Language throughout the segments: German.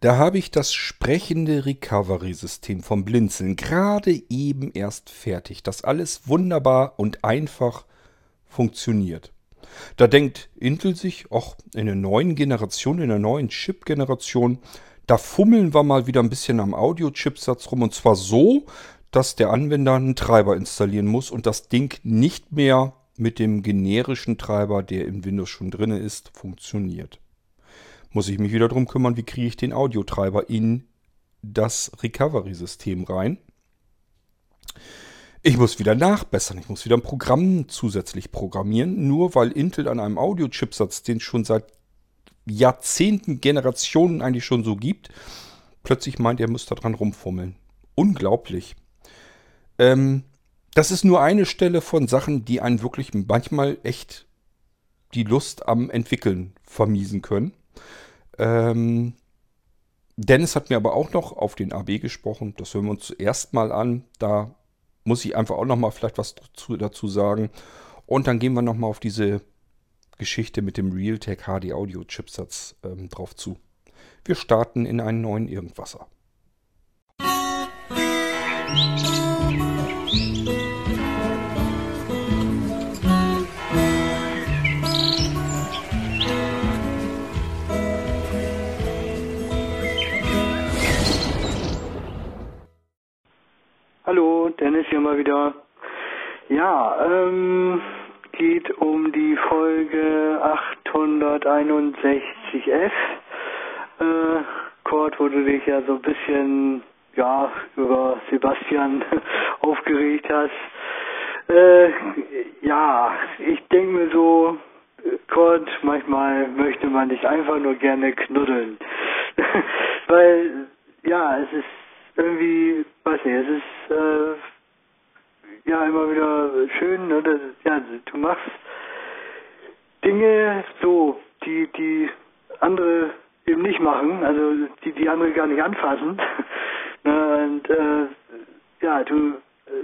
Da habe ich das sprechende Recovery-System vom Blinzeln gerade eben erst fertig, das alles wunderbar und einfach funktioniert. Da denkt Intel sich, ach, in der neuen Generation, in der neuen Chip-Generation, da fummeln wir mal wieder ein bisschen am Audio-Chipsatz rum und zwar so, dass der Anwender einen Treiber installieren muss und das Ding nicht mehr mit dem generischen Treiber, der in Windows schon drin ist, funktioniert muss ich mich wieder darum kümmern, wie kriege ich den Audiotreiber in das Recovery-System rein. Ich muss wieder nachbessern, ich muss wieder ein Programm zusätzlich programmieren, nur weil Intel an einem Audio-Chipsatz, den es schon seit Jahrzehnten, Generationen eigentlich schon so gibt, plötzlich meint, er muss da dran rumfummeln. Unglaublich. Ähm, das ist nur eine Stelle von Sachen, die einen wirklich manchmal echt die Lust am Entwickeln vermiesen können. Ähm, Dennis hat mir aber auch noch auf den AB gesprochen. Das hören wir uns zuerst mal an. Da muss ich einfach auch noch mal vielleicht was dazu, dazu sagen. Und dann gehen wir noch mal auf diese Geschichte mit dem Realtek HD Audio Chipsatz ähm, drauf zu. Wir starten in einen neuen Irgendwasser. Musik Hallo, Dennis hier mal wieder. Ja, ähm, geht um die Folge 861F. Äh, Kurt, wo du dich ja so ein bisschen, ja, über Sebastian aufgeregt hast. Äh, ja, ich denke mir so, Kurt, manchmal möchte man dich einfach nur gerne knuddeln. Weil, ja, es ist irgendwie, weiß nicht, es ist äh, ja immer wieder schön, ne, dass, ja, du machst Dinge so, die, die andere eben nicht machen, also die die andere gar nicht anfassen. ne, und äh, ja, du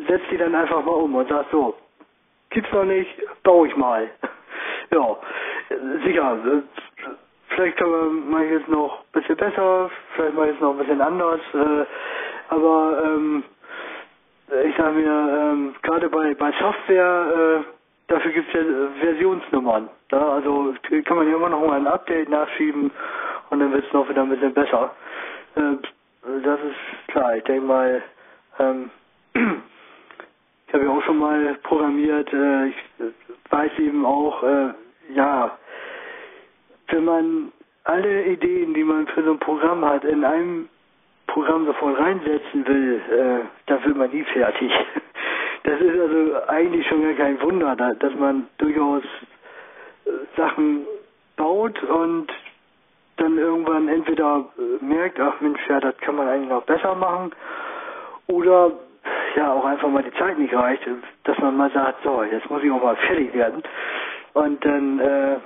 setzt die dann einfach mal um und sagst so, gibt's noch nicht, baue ich mal. ja, sicher, vielleicht kann man mal jetzt noch ein bisschen besser, vielleicht mal jetzt noch ein bisschen anders. Äh, aber ähm, ich sage mir, ähm, gerade bei, bei Software, äh, dafür gibt es ja Versionsnummern. Ja? Also kann man ja immer noch mal ein Update nachschieben und dann wird es noch wieder ein bisschen besser. Äh, das ist klar. Ich denke mal, ähm, ich habe ja auch schon mal programmiert. Äh, ich weiß eben auch, äh, ja, wenn man alle Ideen, die man für so ein Programm hat, in einem Programm sofort reinsetzen will, äh, dann wird man nie fertig. Das ist also eigentlich schon gar kein Wunder, da, dass man durchaus äh, Sachen baut und dann irgendwann entweder äh, merkt, ach Mensch, ja, das kann man eigentlich noch besser machen, oder ja, auch einfach mal die Zeit nicht reicht, dass man mal sagt, so, jetzt muss ich auch mal fertig werden. Und dann äh,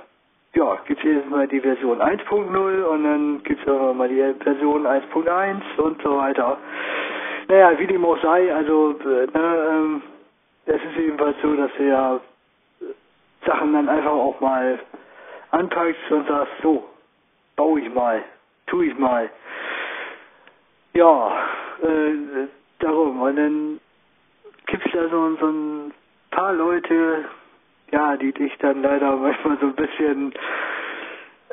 ja, gibt es jedes Mal die Version 1.0 und dann gibt es auch mal die Version 1.1 und so weiter. Naja, wie dem auch sei, also äh, ne, ähm, es ist jedenfalls so, dass du ja Sachen dann einfach auch mal anpackst und sagst, so, baue ich mal, tu ich mal. Ja, äh, darum. Und dann gibt es da so, so ein paar Leute, ja, die dich dann leider manchmal so ein bisschen,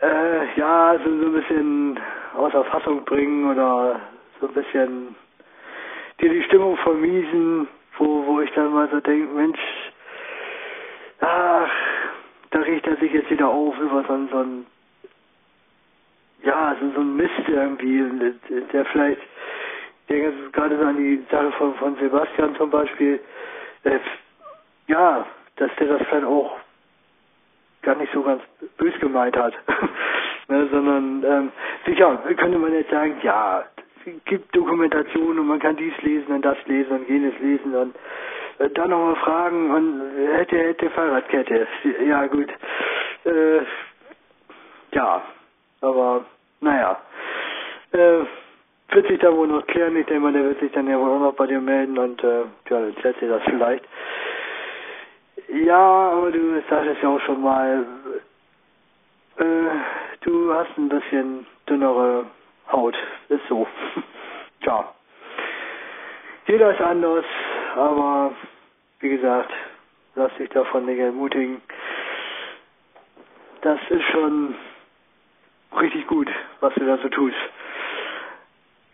äh, ja, so, so ein bisschen außer Fassung bringen oder so ein bisschen dir die Stimmung vermiesen, wo, wo ich dann mal so denke, Mensch, ach, da riecht er sich jetzt wieder auf über so, so ein, ja, so, so ein Mist irgendwie, der vielleicht, ich denke gerade so an die Sache von, von Sebastian zum Beispiel, äh, ja, dass der das dann auch gar nicht so ganz bös gemeint hat. ne, sondern ähm, sicher könnte man jetzt sagen, ja, es gibt Dokumentation und man kann dies lesen und das lesen und jenes lesen und äh, dann nochmal fragen und hätte, hätte Fahrradkette. Ja gut. Äh, ja, aber naja. Äh, wird sich da wohl noch klären. Ich denke mal, der wird sich dann ja wohl auch noch bei dir melden und äh, ja, dann erzählt dir das vielleicht. Ja, aber du sagtest ja auch schon mal, äh, du hast ein bisschen dünnere Haut. Ist so. Tja. Jeder ist anders, aber wie gesagt, lass dich davon nicht ermutigen. Das ist schon richtig gut, was du da so tust.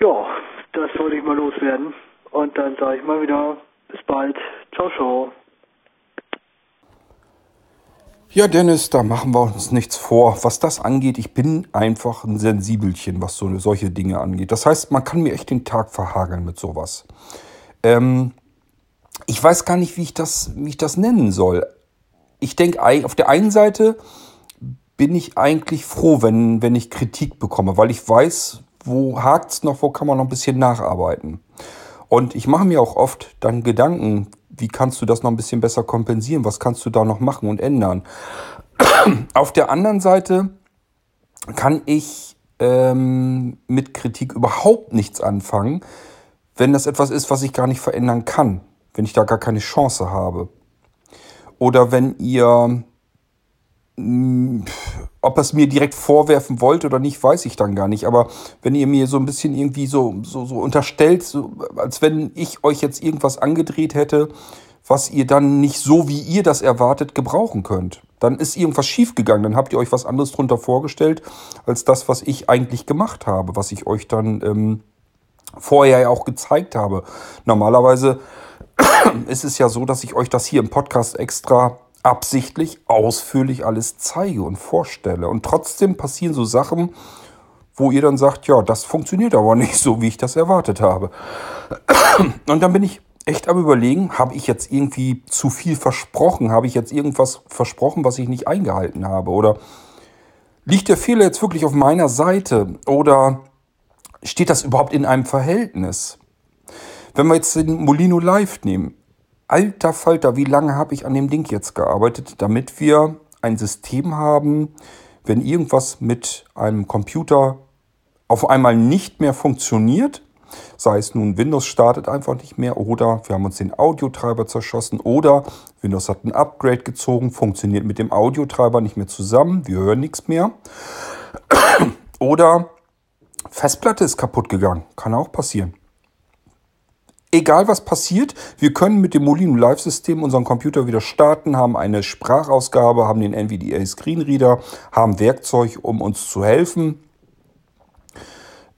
Ja, das wollte ich mal loswerden. Und dann sage ich mal wieder, bis bald. Ciao, ciao. Ja, Dennis, da machen wir uns nichts vor. Was das angeht, ich bin einfach ein Sensibelchen, was so solche Dinge angeht. Das heißt, man kann mir echt den Tag verhageln mit sowas. Ähm, ich weiß gar nicht, wie ich das, wie ich das nennen soll. Ich denke, auf der einen Seite bin ich eigentlich froh, wenn, wenn ich Kritik bekomme, weil ich weiß, wo hakt es noch, wo kann man noch ein bisschen nacharbeiten. Und ich mache mir auch oft dann Gedanken, wie kannst du das noch ein bisschen besser kompensieren, was kannst du da noch machen und ändern. Auf der anderen Seite kann ich ähm, mit Kritik überhaupt nichts anfangen, wenn das etwas ist, was ich gar nicht verändern kann, wenn ich da gar keine Chance habe. Oder wenn ihr hm, ob er es mir direkt vorwerfen wollte oder nicht, weiß ich dann gar nicht. Aber wenn ihr mir so ein bisschen irgendwie so, so, so unterstellt, so, als wenn ich euch jetzt irgendwas angedreht hätte, was ihr dann nicht so, wie ihr das erwartet, gebrauchen könnt. Dann ist irgendwas schiefgegangen. Dann habt ihr euch was anderes drunter vorgestellt, als das, was ich eigentlich gemacht habe, was ich euch dann ähm, vorher ja auch gezeigt habe. Normalerweise ist es ja so, dass ich euch das hier im Podcast extra absichtlich ausführlich alles zeige und vorstelle. Und trotzdem passieren so Sachen, wo ihr dann sagt, ja, das funktioniert aber nicht so, wie ich das erwartet habe. Und dann bin ich echt am Überlegen, habe ich jetzt irgendwie zu viel versprochen? Habe ich jetzt irgendwas versprochen, was ich nicht eingehalten habe? Oder liegt der Fehler jetzt wirklich auf meiner Seite? Oder steht das überhaupt in einem Verhältnis? Wenn wir jetzt den Molino Live nehmen, alter Falter, wie lange habe ich an dem Ding jetzt gearbeitet, damit wir ein System haben, wenn irgendwas mit einem Computer auf einmal nicht mehr funktioniert, sei es nun Windows startet einfach nicht mehr oder wir haben uns den Audiotreiber zerschossen oder Windows hat ein Upgrade gezogen, funktioniert mit dem Audiotreiber nicht mehr zusammen, wir hören nichts mehr. Oder Festplatte ist kaputt gegangen, kann auch passieren egal was passiert, wir können mit dem Molino Live-System unseren Computer wieder starten, haben eine Sprachausgabe, haben den NVDA Screenreader, haben Werkzeug, um uns zu helfen.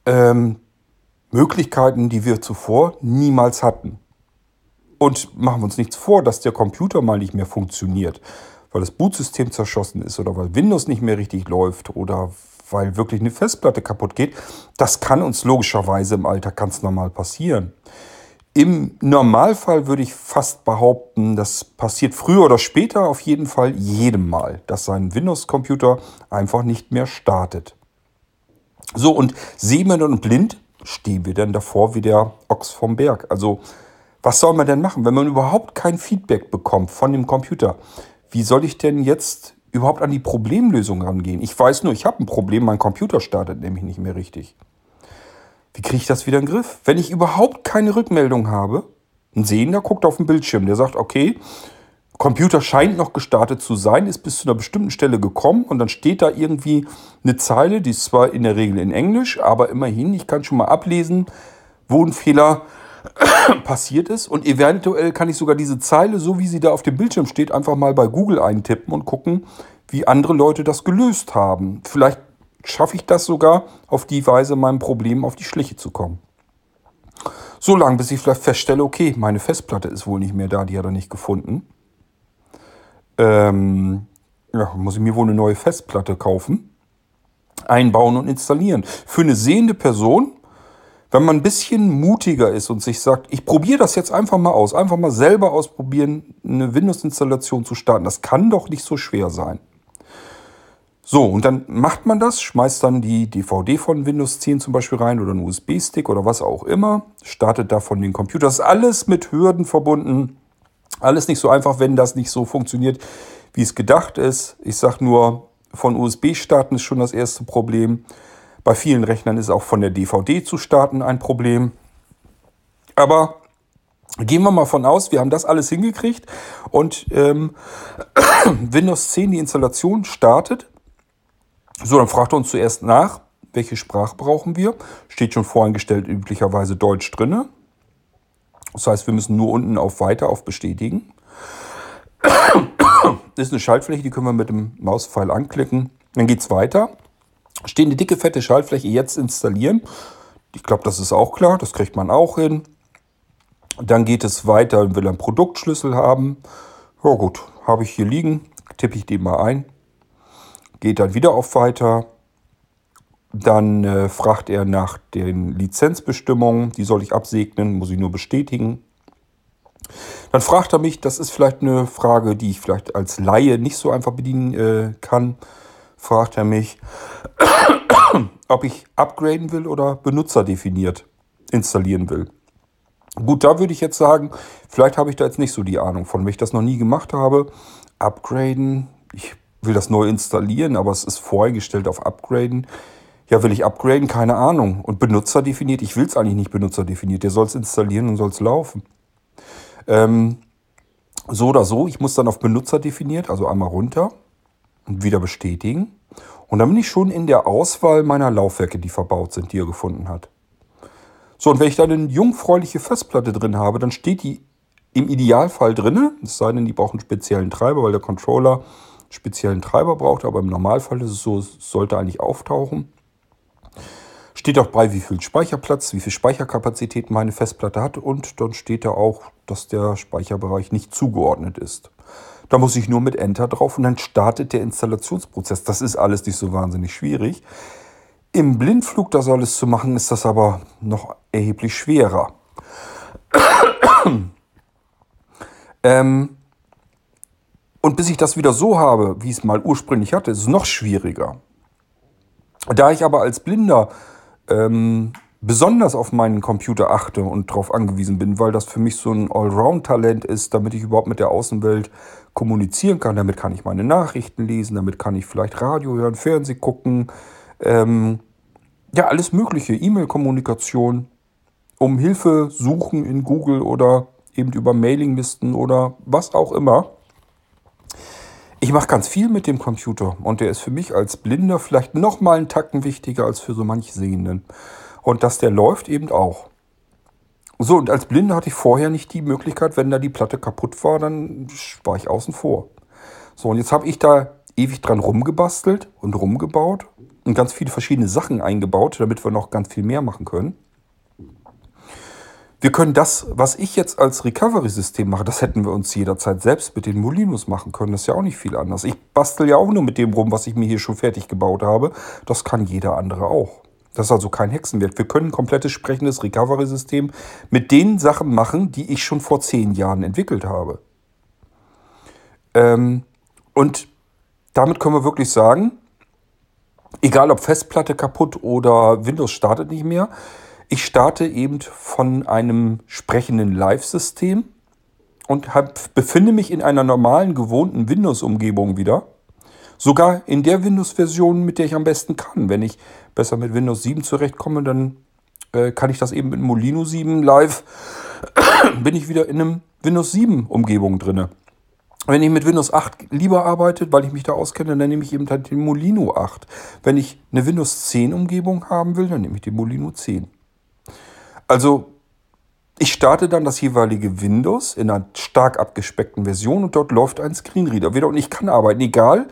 Ähm, Möglichkeiten, die wir zuvor niemals hatten. Und machen wir uns nichts vor, dass der Computer mal nicht mehr funktioniert, weil das Bootsystem zerschossen ist oder weil Windows nicht mehr richtig läuft oder weil wirklich eine Festplatte kaputt geht. Das kann uns logischerweise im Alter ganz normal passieren. Im Normalfall würde ich fast behaupten, das passiert früher oder später auf jeden Fall jedem Mal, dass sein Windows-Computer einfach nicht mehr startet. So, und sehend und blind stehen wir dann davor wie der Ochs vom Berg. Also, was soll man denn machen, wenn man überhaupt kein Feedback bekommt von dem Computer? Wie soll ich denn jetzt überhaupt an die Problemlösung rangehen? Ich weiß nur, ich habe ein Problem, mein Computer startet nämlich nicht mehr richtig. Wie kriege ich das wieder in den Griff? Wenn ich überhaupt keine Rückmeldung habe, ein Sehender guckt auf den Bildschirm, der sagt, okay, Computer scheint noch gestartet zu sein, ist bis zu einer bestimmten Stelle gekommen und dann steht da irgendwie eine Zeile, die ist zwar in der Regel in Englisch, aber immerhin, ich kann schon mal ablesen, wo ein Fehler passiert ist und eventuell kann ich sogar diese Zeile, so wie sie da auf dem Bildschirm steht, einfach mal bei Google eintippen und gucken, wie andere Leute das gelöst haben. Vielleicht schaffe ich das sogar, auf die Weise meinem Problem auf die Schliche zu kommen. So lange, bis ich vielleicht feststelle, okay, meine Festplatte ist wohl nicht mehr da, die hat er nicht gefunden. Ähm, ja, muss ich mir wohl eine neue Festplatte kaufen, einbauen und installieren. Für eine sehende Person, wenn man ein bisschen mutiger ist und sich sagt, ich probiere das jetzt einfach mal aus, einfach mal selber ausprobieren, eine Windows-Installation zu starten, das kann doch nicht so schwer sein. So, und dann macht man das, schmeißt dann die DVD von Windows 10 zum Beispiel rein oder einen USB-Stick oder was auch immer, startet davon den Computer. Das ist alles mit Hürden verbunden. Alles nicht so einfach, wenn das nicht so funktioniert, wie es gedacht ist. Ich sage nur, von USB starten ist schon das erste Problem. Bei vielen Rechnern ist auch von der DVD zu starten ein Problem. Aber gehen wir mal von aus, wir haben das alles hingekriegt und ähm, Windows 10 die Installation startet. So, dann fragt er uns zuerst nach, welche Sprache brauchen wir. Steht schon voreingestellt üblicherweise Deutsch drinne. Das heißt, wir müssen nur unten auf Weiter, auf Bestätigen. Das ist eine Schaltfläche, die können wir mit dem Mauspfeil anklicken. Dann geht es weiter. Steht eine dicke, fette Schaltfläche jetzt installieren. Ich glaube, das ist auch klar, das kriegt man auch hin. Dann geht es weiter, will einen Produktschlüssel haben. Ja gut, habe ich hier liegen, tippe ich den mal ein. Geht dann wieder auf Weiter. Dann äh, fragt er nach den Lizenzbestimmungen, die soll ich absegnen, muss ich nur bestätigen. Dann fragt er mich, das ist vielleicht eine Frage, die ich vielleicht als Laie nicht so einfach bedienen äh, kann, fragt er mich, ob ich upgraden will oder benutzerdefiniert installieren will. Gut, da würde ich jetzt sagen, vielleicht habe ich da jetzt nicht so die Ahnung von, wenn ich das noch nie gemacht habe. Upgraden, ich will das neu installieren, aber es ist voreingestellt auf Upgraden. Ja, will ich upgraden? Keine Ahnung. Und benutzerdefiniert, ich will es eigentlich nicht benutzerdefiniert. Der soll es installieren und soll es laufen. Ähm, so oder so, ich muss dann auf Benutzer definiert, also einmal runter und wieder bestätigen. Und dann bin ich schon in der Auswahl meiner Laufwerke, die verbaut sind, die er gefunden hat. So, und wenn ich dann eine jungfräuliche Festplatte drin habe, dann steht die im Idealfall drin, es sei denn, die brauchen einen speziellen Treiber, weil der Controller speziellen Treiber braucht, aber im Normalfall ist es so, es sollte eigentlich auftauchen. Steht auch bei, wie viel Speicherplatz, wie viel Speicherkapazität meine Festplatte hat und dann steht da auch, dass der Speicherbereich nicht zugeordnet ist. Da muss ich nur mit Enter drauf und dann startet der Installationsprozess. Das ist alles nicht so wahnsinnig schwierig. Im Blindflug das alles zu machen, ist das aber noch erheblich schwerer. ähm, und bis ich das wieder so habe, wie ich es mal ursprünglich hatte, ist es noch schwieriger. Da ich aber als Blinder ähm, besonders auf meinen Computer achte und darauf angewiesen bin, weil das für mich so ein Allround-Talent ist, damit ich überhaupt mit der Außenwelt kommunizieren kann. Damit kann ich meine Nachrichten lesen, damit kann ich vielleicht Radio hören, Fernsehen gucken, ähm, ja, alles Mögliche, E-Mail-Kommunikation, um Hilfe suchen in Google oder eben über Mailinglisten oder was auch immer. Ich mache ganz viel mit dem Computer und der ist für mich als Blinder vielleicht noch mal einen Tacken wichtiger als für so manch Sehenden. Und dass der läuft eben auch. So, und als Blinder hatte ich vorher nicht die Möglichkeit, wenn da die Platte kaputt war, dann war ich außen vor. So, und jetzt habe ich da ewig dran rumgebastelt und rumgebaut und ganz viele verschiedene Sachen eingebaut, damit wir noch ganz viel mehr machen können. Wir können das, was ich jetzt als Recovery-System mache, das hätten wir uns jederzeit selbst mit den Molinos machen können. Das ist ja auch nicht viel anders. Ich bastel ja auch nur mit dem rum, was ich mir hier schon fertig gebaut habe. Das kann jeder andere auch. Das ist also kein Hexenwert. Wir können ein komplettes sprechendes Recovery-System mit den Sachen machen, die ich schon vor zehn Jahren entwickelt habe. Ähm, und damit können wir wirklich sagen, egal ob Festplatte kaputt oder Windows startet nicht mehr, ich starte eben von einem sprechenden Live-System und hab, befinde mich in einer normalen, gewohnten Windows-Umgebung wieder. Sogar in der Windows-Version, mit der ich am besten kann. Wenn ich besser mit Windows 7 zurechtkomme, dann äh, kann ich das eben mit Molino 7 live. bin ich wieder in einem Windows 7 Umgebung drin. Wenn ich mit Windows 8 lieber arbeite, weil ich mich da auskenne, dann nehme ich eben halt den Molino 8. Wenn ich eine Windows 10 Umgebung haben will, dann nehme ich den Molino 10. Also ich starte dann das jeweilige Windows in einer stark abgespeckten Version und dort läuft ein Screenreader wieder und ich kann arbeiten, egal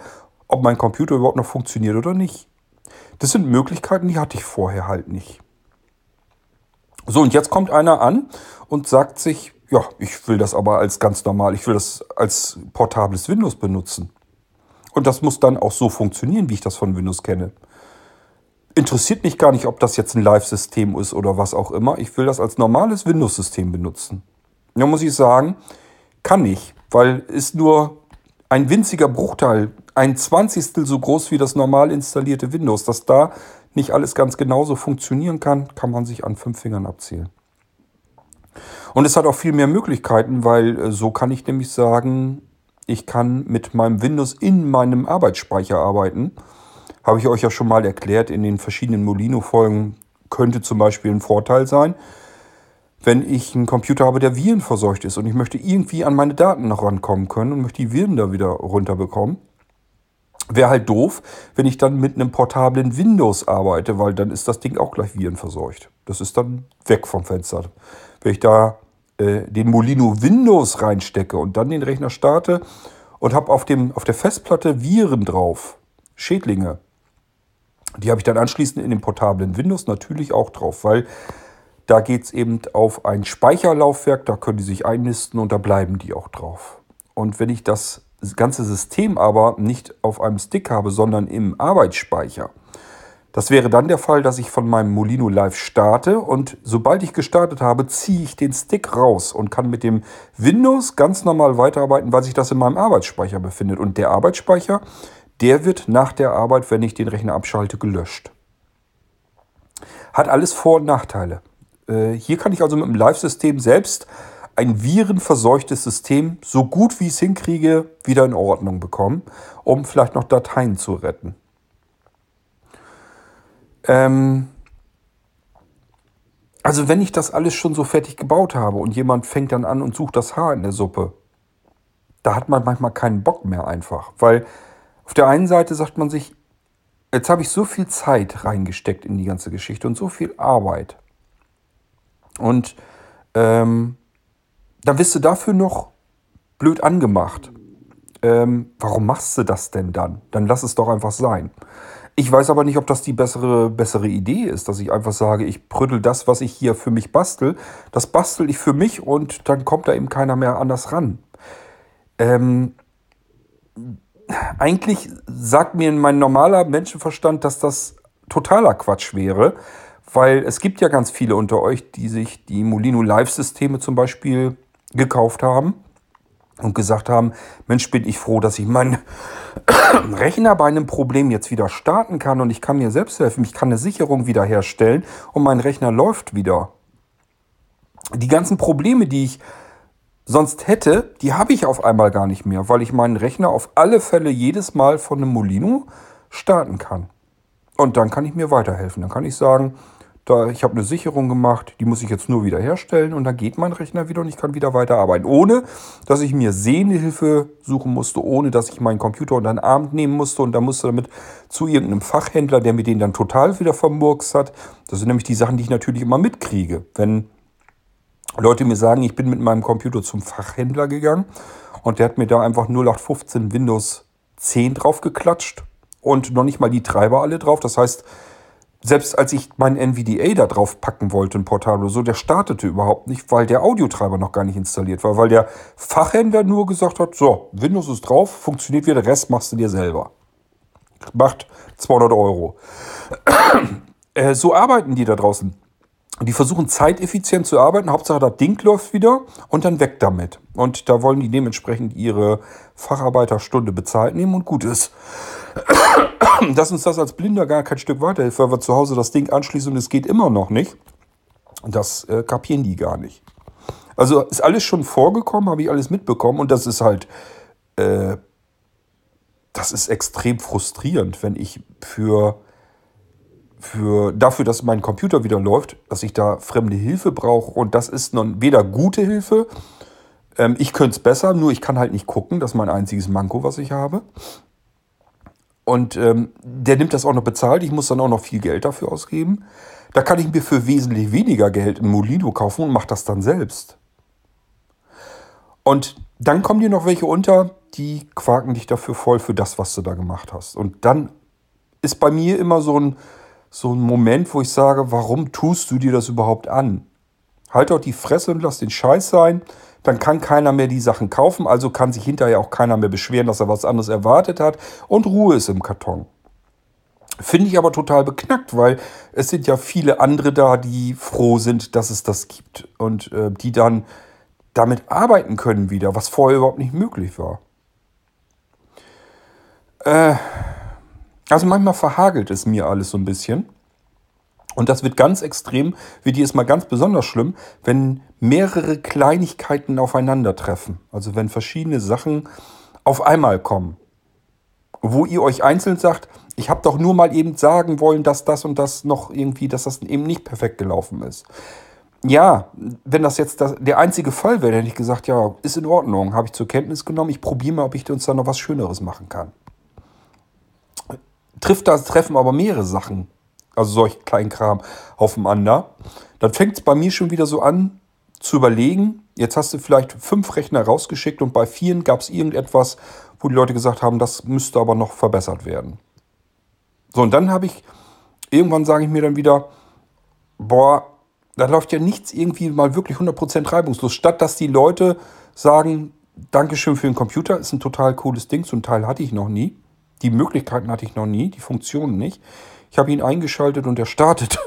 ob mein Computer überhaupt noch funktioniert oder nicht. Das sind Möglichkeiten, die hatte ich vorher halt nicht. So, und jetzt kommt einer an und sagt sich, ja, ich will das aber als ganz normal, ich will das als portables Windows benutzen. Und das muss dann auch so funktionieren, wie ich das von Windows kenne interessiert mich gar nicht, ob das jetzt ein Live-System ist oder was auch immer. Ich will das als normales Windows-System benutzen. Da muss ich sagen, kann ich, weil ist nur ein winziger Bruchteil, ein Zwanzigstel so groß wie das normal installierte Windows. Dass da nicht alles ganz genauso funktionieren kann, kann man sich an fünf Fingern abzählen. Und es hat auch viel mehr Möglichkeiten, weil äh, so kann ich nämlich sagen, ich kann mit meinem Windows in meinem Arbeitsspeicher arbeiten habe ich euch ja schon mal erklärt in den verschiedenen Molino-Folgen, könnte zum Beispiel ein Vorteil sein, wenn ich einen Computer habe, der virenverseucht ist und ich möchte irgendwie an meine Daten noch rankommen können und möchte die Viren da wieder runterbekommen. Wäre halt doof, wenn ich dann mit einem portablen Windows arbeite, weil dann ist das Ding auch gleich virenverseucht. Das ist dann weg vom Fenster. Wenn ich da äh, den Molino Windows reinstecke und dann den Rechner starte und habe auf, auf der Festplatte Viren drauf, Schädlinge. Die habe ich dann anschließend in dem portablen Windows natürlich auch drauf, weil da geht es eben auf ein Speicherlaufwerk, da können die sich einnisten und da bleiben die auch drauf. Und wenn ich das ganze System aber nicht auf einem Stick habe, sondern im Arbeitsspeicher, das wäre dann der Fall, dass ich von meinem Molino Live starte und sobald ich gestartet habe, ziehe ich den Stick raus und kann mit dem Windows ganz normal weiterarbeiten, weil sich das in meinem Arbeitsspeicher befindet. Und der Arbeitsspeicher, der wird nach der Arbeit, wenn ich den Rechner abschalte, gelöscht. Hat alles Vor- und Nachteile. Äh, hier kann ich also mit dem Live-System selbst ein virenverseuchtes System so gut wie ich es hinkriege wieder in Ordnung bekommen, um vielleicht noch Dateien zu retten. Ähm also wenn ich das alles schon so fertig gebaut habe und jemand fängt dann an und sucht das Haar in der Suppe, da hat man manchmal keinen Bock mehr einfach. Weil auf der einen Seite sagt man sich, jetzt habe ich so viel Zeit reingesteckt in die ganze Geschichte und so viel Arbeit. Und ähm, dann wirst du dafür noch blöd angemacht. Ähm, warum machst du das denn dann? Dann lass es doch einfach sein. Ich weiß aber nicht, ob das die bessere, bessere Idee ist, dass ich einfach sage, ich prüttel das, was ich hier für mich bastel, das bastel ich für mich und dann kommt da eben keiner mehr anders ran. Ähm, eigentlich sagt mir mein normaler Menschenverstand, dass das totaler Quatsch wäre, weil es gibt ja ganz viele unter euch, die sich die Molino Live-Systeme zum Beispiel gekauft haben und gesagt haben, Mensch, bin ich froh, dass ich meinen Rechner bei einem Problem jetzt wieder starten kann und ich kann mir selbst helfen, ich kann eine Sicherung wiederherstellen und mein Rechner läuft wieder. Die ganzen Probleme, die ich sonst hätte, die habe ich auf einmal gar nicht mehr, weil ich meinen Rechner auf alle Fälle jedes Mal von einem Molino starten kann. Und dann kann ich mir weiterhelfen. Dann kann ich sagen, da, ich habe eine Sicherung gemacht, die muss ich jetzt nur wieder herstellen und dann geht mein Rechner wieder und ich kann wieder weiterarbeiten. Ohne, dass ich mir Sehnehilfe suchen musste, ohne, dass ich meinen Computer unter den Arm nehmen musste und dann musste damit zu irgendeinem Fachhändler, der mir den dann total wieder vermurks hat. Das sind nämlich die Sachen, die ich natürlich immer mitkriege. Wenn Leute mir sagen, ich bin mit meinem Computer zum Fachhändler gegangen und der hat mir da einfach 0815 Windows 10 drauf geklatscht und noch nicht mal die Treiber alle drauf. Das heißt, selbst als ich mein NVDA da drauf packen wollte, ein Portal oder so, der startete überhaupt nicht, weil der Audiotreiber noch gar nicht installiert war, weil der Fachhändler nur gesagt hat, so, Windows ist drauf, funktioniert wieder, der Rest machst du dir selber. Macht 200 Euro. äh, so arbeiten die da draußen. Die versuchen zeiteffizient zu arbeiten, Hauptsache das Ding läuft wieder und dann weg damit. Und da wollen die dementsprechend ihre Facharbeiterstunde bezahlt nehmen und gut ist. dass uns das als Blinder gar kein Stück weiterhilft, weil wir zu Hause das Ding anschließen und es geht immer noch nicht. Das äh, kapieren die gar nicht. Also ist alles schon vorgekommen, habe ich alles mitbekommen und das ist halt, äh, das ist extrem frustrierend, wenn ich für, für dafür, dass mein Computer wieder läuft, dass ich da fremde Hilfe brauche und das ist noch weder gute Hilfe, ähm, ich könnte es besser, nur ich kann halt nicht gucken, das ist mein einziges Manko, was ich habe. Und ähm, der nimmt das auch noch bezahlt. Ich muss dann auch noch viel Geld dafür ausgeben. Da kann ich mir für wesentlich weniger Geld ein Molino kaufen und mache das dann selbst. Und dann kommen dir noch welche unter, die quaken dich dafür voll für das, was du da gemacht hast. Und dann ist bei mir immer so ein, so ein Moment, wo ich sage, warum tust du dir das überhaupt an? Halt doch die Fresse und lass den Scheiß sein dann kann keiner mehr die Sachen kaufen, also kann sich hinterher auch keiner mehr beschweren, dass er was anderes erwartet hat und Ruhe ist im Karton. Finde ich aber total beknackt, weil es sind ja viele andere da, die froh sind, dass es das gibt und äh, die dann damit arbeiten können wieder, was vorher überhaupt nicht möglich war. Äh, also manchmal verhagelt es mir alles so ein bisschen. Und das wird ganz extrem, wird es mal ganz besonders schlimm, wenn mehrere Kleinigkeiten aufeinandertreffen. Also wenn verschiedene Sachen auf einmal kommen. Wo ihr euch einzeln sagt, ich habe doch nur mal eben sagen wollen, dass das und das noch irgendwie, dass das eben nicht perfekt gelaufen ist. Ja, wenn das jetzt das, der einzige Fall wäre, hätte ich gesagt, ja, ist in Ordnung, habe ich zur Kenntnis genommen, ich probiere mal, ob ich uns da noch was Schöneres machen kann. Trifft das, treffen aber mehrere Sachen also solch kleinen Kram aufeinander, dann fängt es bei mir schon wieder so an zu überlegen, Jetzt hast du vielleicht fünf Rechner rausgeschickt und bei vielen gab es irgendetwas, wo die Leute gesagt haben, das müsste aber noch verbessert werden. So, und dann habe ich, irgendwann sage ich mir dann wieder, boah, da läuft ja nichts irgendwie mal wirklich 100% reibungslos. Statt dass die Leute sagen, Dankeschön für den Computer, ist ein total cooles Ding, ein Teil hatte ich noch nie. Die Möglichkeiten hatte ich noch nie, die Funktionen nicht. Ich habe ihn eingeschaltet und er startet.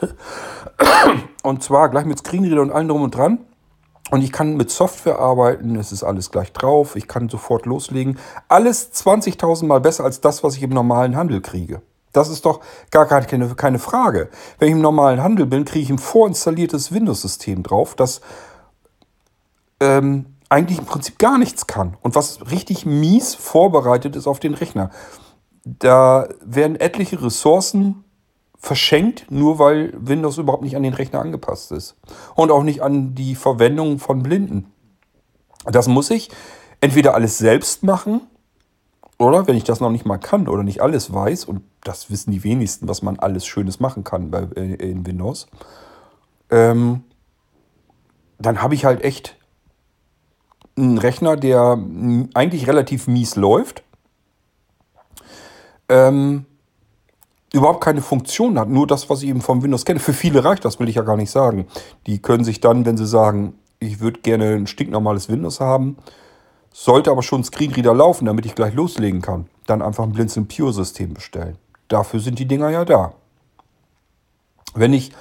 und zwar gleich mit Screenreader und allem drum und dran. Und ich kann mit Software arbeiten, es ist alles gleich drauf, ich kann sofort loslegen. Alles 20.000 Mal besser als das, was ich im normalen Handel kriege. Das ist doch gar keine, keine Frage. Wenn ich im normalen Handel bin, kriege ich ein vorinstalliertes Windows-System drauf, das ähm, eigentlich im Prinzip gar nichts kann und was richtig mies vorbereitet ist auf den Rechner. Da werden etliche Ressourcen verschenkt, nur weil Windows überhaupt nicht an den Rechner angepasst ist. Und auch nicht an die Verwendung von Blinden. Das muss ich entweder alles selbst machen, oder wenn ich das noch nicht mal kann oder nicht alles weiß, und das wissen die wenigsten, was man alles Schönes machen kann bei, äh, in Windows, ähm, dann habe ich halt echt einen Rechner, der eigentlich relativ mies läuft. Ähm, überhaupt keine Funktion hat, nur das, was ich eben vom Windows kenne. Für viele reicht das, will ich ja gar nicht sagen. Die können sich dann, wenn sie sagen, ich würde gerne ein stinknormales Windows haben, sollte aber schon Screenreader laufen, damit ich gleich loslegen kann, dann einfach ein Blinzeln Pure System bestellen. Dafür sind die Dinger ja da. Wenn ich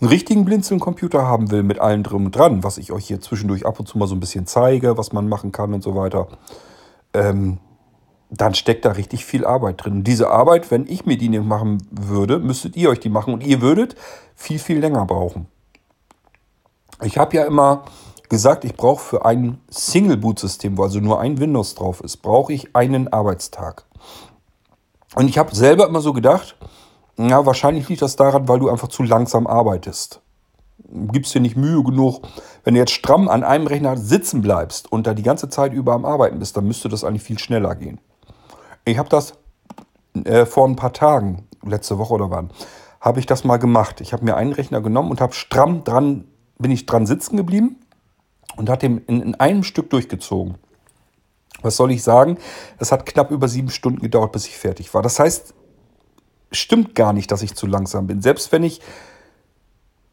einen richtigen Blinzeln-Computer haben will mit allem drum und dran, was ich euch hier zwischendurch ab und zu mal so ein bisschen zeige, was man machen kann und so weiter, ähm, dann steckt da richtig viel Arbeit drin. diese Arbeit, wenn ich mir die nicht machen würde, müsstet ihr euch die machen und ihr würdet viel, viel länger brauchen. Ich habe ja immer gesagt, ich brauche für ein Single-Boot-System, wo also nur ein Windows drauf ist, brauche ich einen Arbeitstag. Und ich habe selber immer so gedacht, na, wahrscheinlich liegt das daran, weil du einfach zu langsam arbeitest. Gibst dir nicht Mühe genug. Wenn du jetzt stramm an einem Rechner sitzen bleibst und da die ganze Zeit über am Arbeiten bist, dann müsste das eigentlich viel schneller gehen. Ich habe das äh, vor ein paar Tagen, letzte Woche oder wann, habe ich das mal gemacht. Ich habe mir einen Rechner genommen und habe stramm dran, bin ich dran sitzen geblieben und hat den in, in einem Stück durchgezogen. Was soll ich sagen? Es hat knapp über sieben Stunden gedauert, bis ich fertig war. Das heißt, stimmt gar nicht, dass ich zu langsam bin. Selbst wenn ich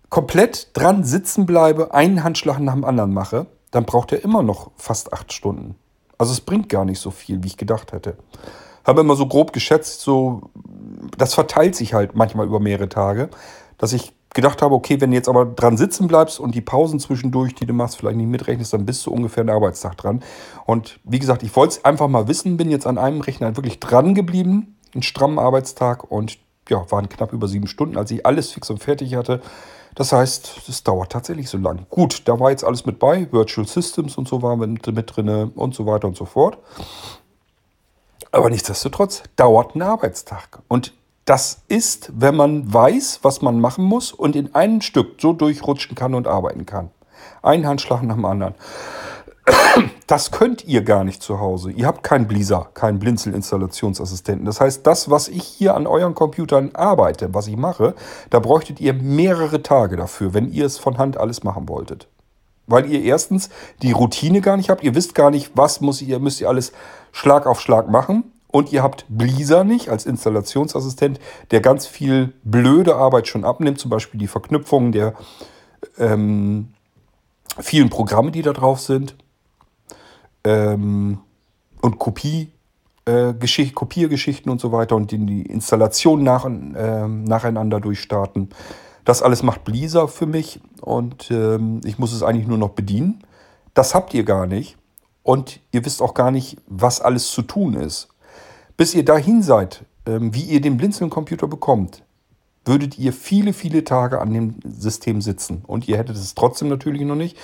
komplett dran sitzen bleibe, einen Handschlag nach dem anderen mache, dann braucht er immer noch fast acht Stunden. Also es bringt gar nicht so viel, wie ich gedacht hätte. Habe immer so grob geschätzt, so das verteilt sich halt manchmal über mehrere Tage, dass ich gedacht habe, okay, wenn du jetzt aber dran sitzen bleibst und die Pausen zwischendurch, die du machst, vielleicht nicht mitrechnest, dann bist du ungefähr einen Arbeitstag dran. Und wie gesagt, ich wollte es einfach mal wissen, bin jetzt an einem Rechner wirklich dran geblieben, einen strammen Arbeitstag und ja, waren knapp über sieben Stunden, als ich alles fix und fertig hatte. Das heißt, es dauert tatsächlich so lang. Gut, da war jetzt alles mit bei, Virtual Systems und so waren mit, mit drin und so weiter und so fort. Aber nichtsdestotrotz dauert ein Arbeitstag. Und das ist, wenn man weiß, was man machen muss und in einem Stück so durchrutschen kann und arbeiten kann. Ein Handschlag nach dem anderen. Das könnt ihr gar nicht zu Hause. Ihr habt keinen Blizzard, keinen Blinzel-Installationsassistenten. Das heißt, das, was ich hier an euren Computern arbeite, was ich mache, da bräuchtet ihr mehrere Tage dafür, wenn ihr es von Hand alles machen wolltet. Weil ihr erstens die Routine gar nicht habt. Ihr wisst gar nicht, was muss ihr, müsst ihr alles Schlag auf Schlag machen. Und ihr habt Blizzard nicht als Installationsassistent, der ganz viel blöde Arbeit schon abnimmt, zum Beispiel die Verknüpfung der ähm, vielen Programme, die da drauf sind. Ähm, und Kopie, äh, Geschicht, Kopiergeschichten und so weiter und die, die Installation nach, äh, nacheinander durchstarten. Das alles macht Blizzard für mich und ähm, ich muss es eigentlich nur noch bedienen. Das habt ihr gar nicht und ihr wisst auch gar nicht, was alles zu tun ist. Bis ihr dahin seid, ähm, wie ihr den Blinzeln-Computer bekommt, würdet ihr viele, viele Tage an dem System sitzen. Und ihr hättet es trotzdem natürlich noch nicht,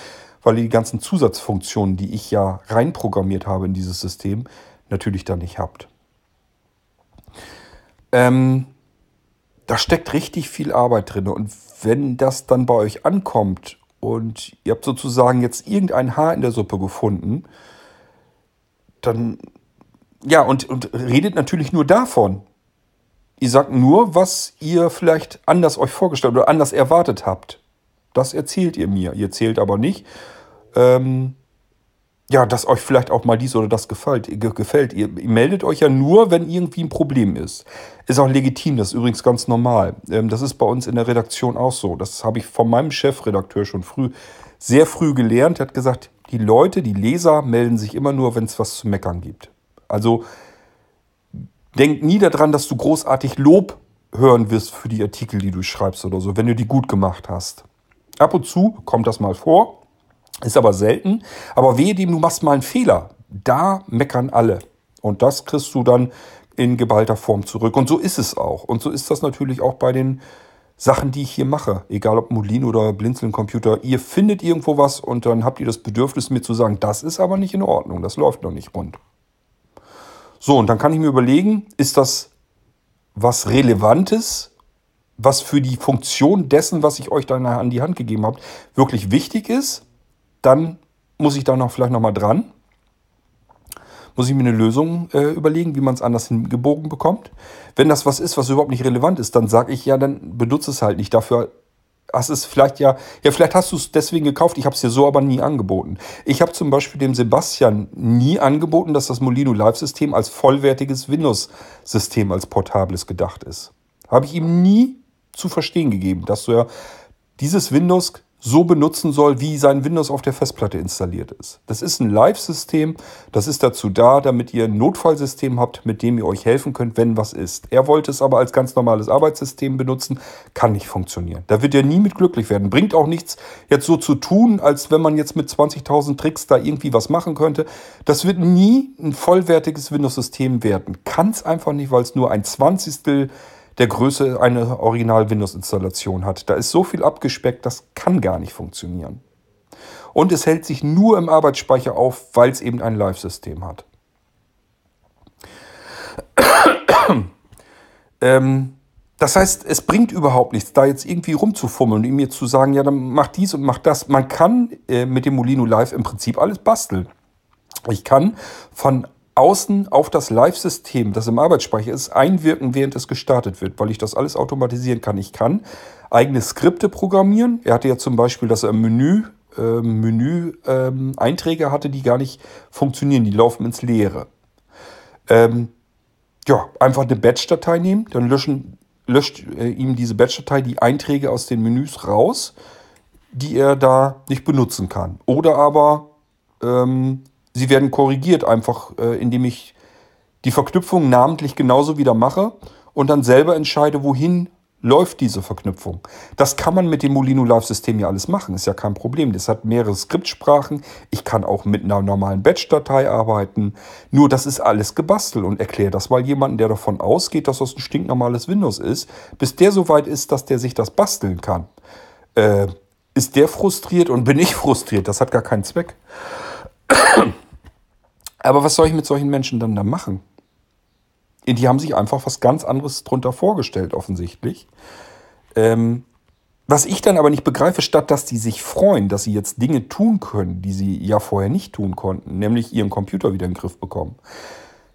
weil ihr die ganzen Zusatzfunktionen, die ich ja reinprogrammiert habe in dieses System, natürlich da nicht habt. Ähm, da steckt richtig viel Arbeit drin. Und wenn das dann bei euch ankommt und ihr habt sozusagen jetzt irgendein Haar in der Suppe gefunden, dann ja, und, und redet natürlich nur davon. Ihr sagt nur, was ihr vielleicht anders euch vorgestellt oder anders erwartet habt. Das erzählt ihr mir. Ihr erzählt aber nicht, ähm, ja, dass euch vielleicht auch mal dies oder das gefällt. gefällt. Ihr, meldet euch ja nur, wenn irgendwie ein Problem ist. Ist auch legitim, das ist übrigens ganz normal. Ähm, das ist bei uns in der Redaktion auch so. Das habe ich von meinem Chefredakteur schon früh, sehr früh gelernt. Er hat gesagt, die Leute, die Leser melden sich immer nur, wenn es was zu meckern gibt. Also denk nie daran, dass du großartig Lob hören wirst für die Artikel, die du schreibst oder so, wenn du die gut gemacht hast. Ab und zu kommt das mal vor, ist aber selten. Aber wehe dem, du machst mal einen Fehler. Da meckern alle. Und das kriegst du dann in geballter Form zurück. Und so ist es auch. Und so ist das natürlich auch bei den Sachen, die ich hier mache. Egal ob Molin oder Blinzeln-Computer. Ihr findet irgendwo was und dann habt ihr das Bedürfnis, mir zu sagen, das ist aber nicht in Ordnung. Das läuft noch nicht rund. So, und dann kann ich mir überlegen, ist das was Relevantes was für die Funktion dessen, was ich euch dann an die Hand gegeben habe, wirklich wichtig ist dann muss ich da noch vielleicht nochmal dran. Muss ich mir eine Lösung äh, überlegen, wie man es anders hingebogen bekommt. Wenn das was ist, was überhaupt nicht relevant ist, dann sage ich ja, dann benutze es halt nicht. Dafür hast es vielleicht ja, ja, vielleicht hast du es deswegen gekauft. Ich habe es dir so aber nie angeboten. Ich habe zum Beispiel dem Sebastian nie angeboten, dass das Molino Live-System als vollwertiges Windows-System, als portables gedacht ist. Habe ich ihm nie zu verstehen gegeben, dass du ja dieses Windows so benutzen soll, wie sein Windows auf der Festplatte installiert ist. Das ist ein Live-System, das ist dazu da, damit ihr ein Notfallsystem habt, mit dem ihr euch helfen könnt, wenn was ist. Er wollte es aber als ganz normales Arbeitssystem benutzen, kann nicht funktionieren. Da wird er nie mit glücklich werden. Bringt auch nichts, jetzt so zu tun, als wenn man jetzt mit 20.000 Tricks da irgendwie was machen könnte. Das wird nie ein vollwertiges Windows-System werden. Kann es einfach nicht, weil es nur ein Zwanzigstel der Größe eine Original-Windows-Installation hat. Da ist so viel abgespeckt, das kann gar nicht funktionieren. Und es hält sich nur im Arbeitsspeicher auf, weil es eben ein Live-System hat. ähm, das heißt, es bringt überhaupt nichts, da jetzt irgendwie rumzufummeln und jetzt zu sagen, ja, dann mach dies und mach das. Man kann äh, mit dem Molino Live im Prinzip alles basteln. Ich kann von außen auf das Live-System, das im Arbeitsspeicher ist, einwirken, während es gestartet wird, weil ich das alles automatisieren kann. Ich kann eigene Skripte programmieren. Er hatte ja zum Beispiel, dass er im Menü, äh, Menü ähm, Einträge hatte, die gar nicht funktionieren, die laufen ins Leere. Ähm, ja, einfach eine Batch-Datei nehmen, dann löschen, löscht äh, ihm diese Batch-Datei die Einträge aus den Menüs raus, die er da nicht benutzen kann. Oder aber ähm, sie werden korrigiert, einfach äh, indem ich die Verknüpfung namentlich genauso wieder mache und dann selber entscheide, wohin läuft diese Verknüpfung. Das kann man mit dem Molino Live-System ja alles machen, ist ja kein Problem. Das hat mehrere Skriptsprachen. Ich kann auch mit einer normalen Batch-Datei arbeiten. Nur das ist alles gebastelt und erkläre das mal jemandem, der davon ausgeht, dass das ein stinknormales Windows ist, bis der so weit ist, dass der sich das basteln kann. Äh, ist der frustriert und bin ich frustriert? Das hat gar keinen Zweck. Aber was soll ich mit solchen Menschen dann da machen? Die haben sich einfach was ganz anderes drunter vorgestellt, offensichtlich. Ähm, was ich dann aber nicht begreife, statt dass die sich freuen, dass sie jetzt Dinge tun können, die sie ja vorher nicht tun konnten, nämlich ihren Computer wieder in den Griff bekommen.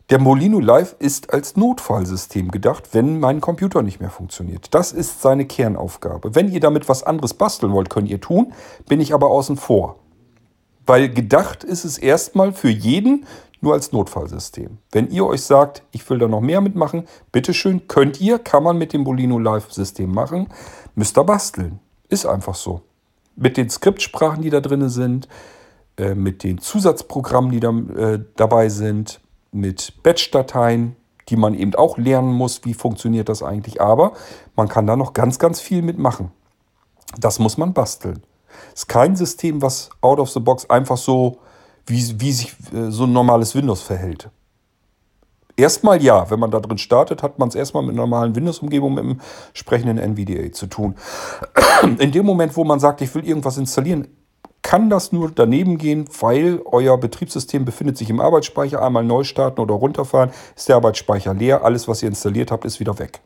Der Molino Live ist als Notfallsystem gedacht, wenn mein Computer nicht mehr funktioniert. Das ist seine Kernaufgabe. Wenn ihr damit was anderes basteln wollt, könnt ihr tun, bin ich aber außen vor. Weil gedacht ist es erstmal für jeden nur als Notfallsystem. Wenn ihr euch sagt, ich will da noch mehr mitmachen, bitteschön, könnt ihr, kann man mit dem Bolino Live-System machen, müsst ihr basteln. Ist einfach so. Mit den Skriptsprachen, die da drin sind, äh, mit den Zusatzprogrammen, die da äh, dabei sind, mit Batch-Dateien, die man eben auch lernen muss, wie funktioniert das eigentlich. Aber man kann da noch ganz, ganz viel mitmachen. Das muss man basteln. Ist kein System, was out of the box einfach so, wie, wie sich äh, so ein normales Windows verhält. Erstmal ja, wenn man da drin startet, hat man es erstmal mit einer normalen Windows-Umgebung mit einem entsprechenden NVDA zu tun. In dem Moment, wo man sagt, ich will irgendwas installieren, kann das nur daneben gehen, weil euer Betriebssystem befindet sich im Arbeitsspeicher. Einmal neu starten oder runterfahren, ist der Arbeitsspeicher leer. Alles, was ihr installiert habt, ist wieder weg.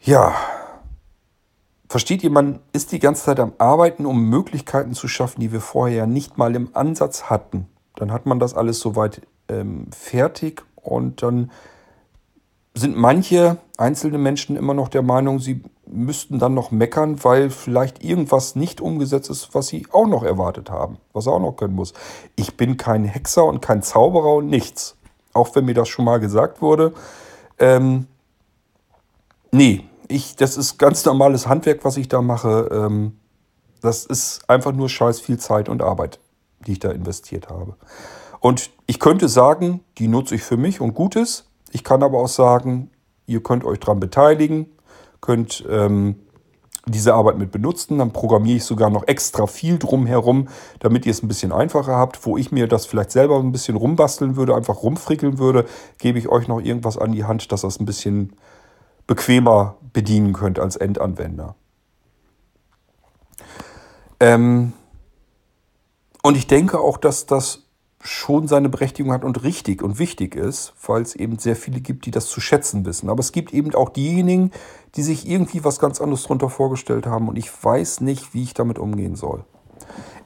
Ja, Versteht ihr, man ist die ganze Zeit am Arbeiten, um Möglichkeiten zu schaffen, die wir vorher ja nicht mal im Ansatz hatten. Dann hat man das alles soweit ähm, fertig und dann sind manche einzelne Menschen immer noch der Meinung, sie müssten dann noch meckern, weil vielleicht irgendwas nicht umgesetzt ist, was sie auch noch erwartet haben, was er auch noch können muss. Ich bin kein Hexer und kein Zauberer und nichts. Auch wenn mir das schon mal gesagt wurde. Ähm, nee, ich, das ist ganz normales Handwerk, was ich da mache. Ähm, das ist einfach nur scheiß viel Zeit und Arbeit, die ich da investiert habe. Und ich könnte sagen, die nutze ich für mich und gut ist. Ich kann aber auch sagen, ihr könnt euch daran beteiligen, könnt ähm, diese Arbeit mit benutzen. Dann programmiere ich sogar noch extra viel drumherum, damit ihr es ein bisschen einfacher habt. Wo ich mir das vielleicht selber ein bisschen rumbasteln würde, einfach rumfrickeln würde, gebe ich euch noch irgendwas an die Hand, dass das ein bisschen bequemer bedienen könnt als Endanwender. Ähm und ich denke auch, dass das schon seine Berechtigung hat und richtig und wichtig ist, weil es eben sehr viele gibt, die das zu schätzen wissen. Aber es gibt eben auch diejenigen, die sich irgendwie was ganz anderes darunter vorgestellt haben und ich weiß nicht, wie ich damit umgehen soll.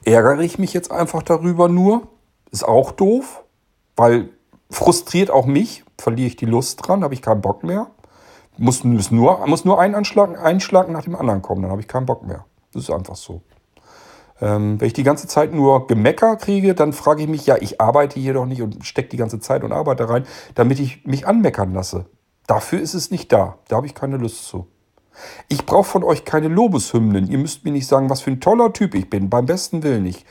Ärgere ich mich jetzt einfach darüber nur? Ist auch doof, weil frustriert auch mich, verliere ich die Lust dran, habe ich keinen Bock mehr. Muss, muss, nur, muss nur ein Anschlag, Einschlag nach dem anderen kommen, dann habe ich keinen Bock mehr. Das ist einfach so. Ähm, wenn ich die ganze Zeit nur Gemecker kriege, dann frage ich mich, ja, ich arbeite hier doch nicht und stecke die ganze Zeit und arbeite rein, damit ich mich anmeckern lasse. Dafür ist es nicht da. Da habe ich keine Lust zu. Ich brauche von euch keine Lobeshymnen. Ihr müsst mir nicht sagen, was für ein toller Typ ich bin. Beim besten Willen nicht.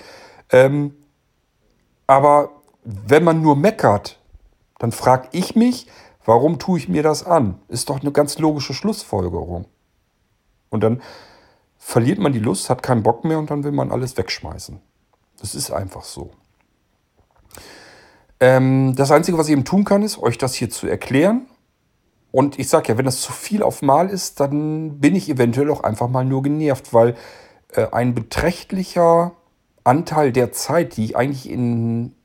Ähm, aber wenn man nur meckert, dann frage ich mich, warum tue ich mir das an? Ist doch eine ganz logische Schlussfolgerung. Und dann verliert man die Lust, hat keinen Bock mehr und dann will man alles wegschmeißen. Das ist einfach so. Ähm, das Einzige, was ich eben tun kann, ist, euch das hier zu erklären. Und ich sage ja, wenn das zu viel auf Mal ist, dann bin ich eventuell auch einfach mal nur genervt, weil äh, ein beträchtlicher Anteil der Zeit, die ich eigentlich in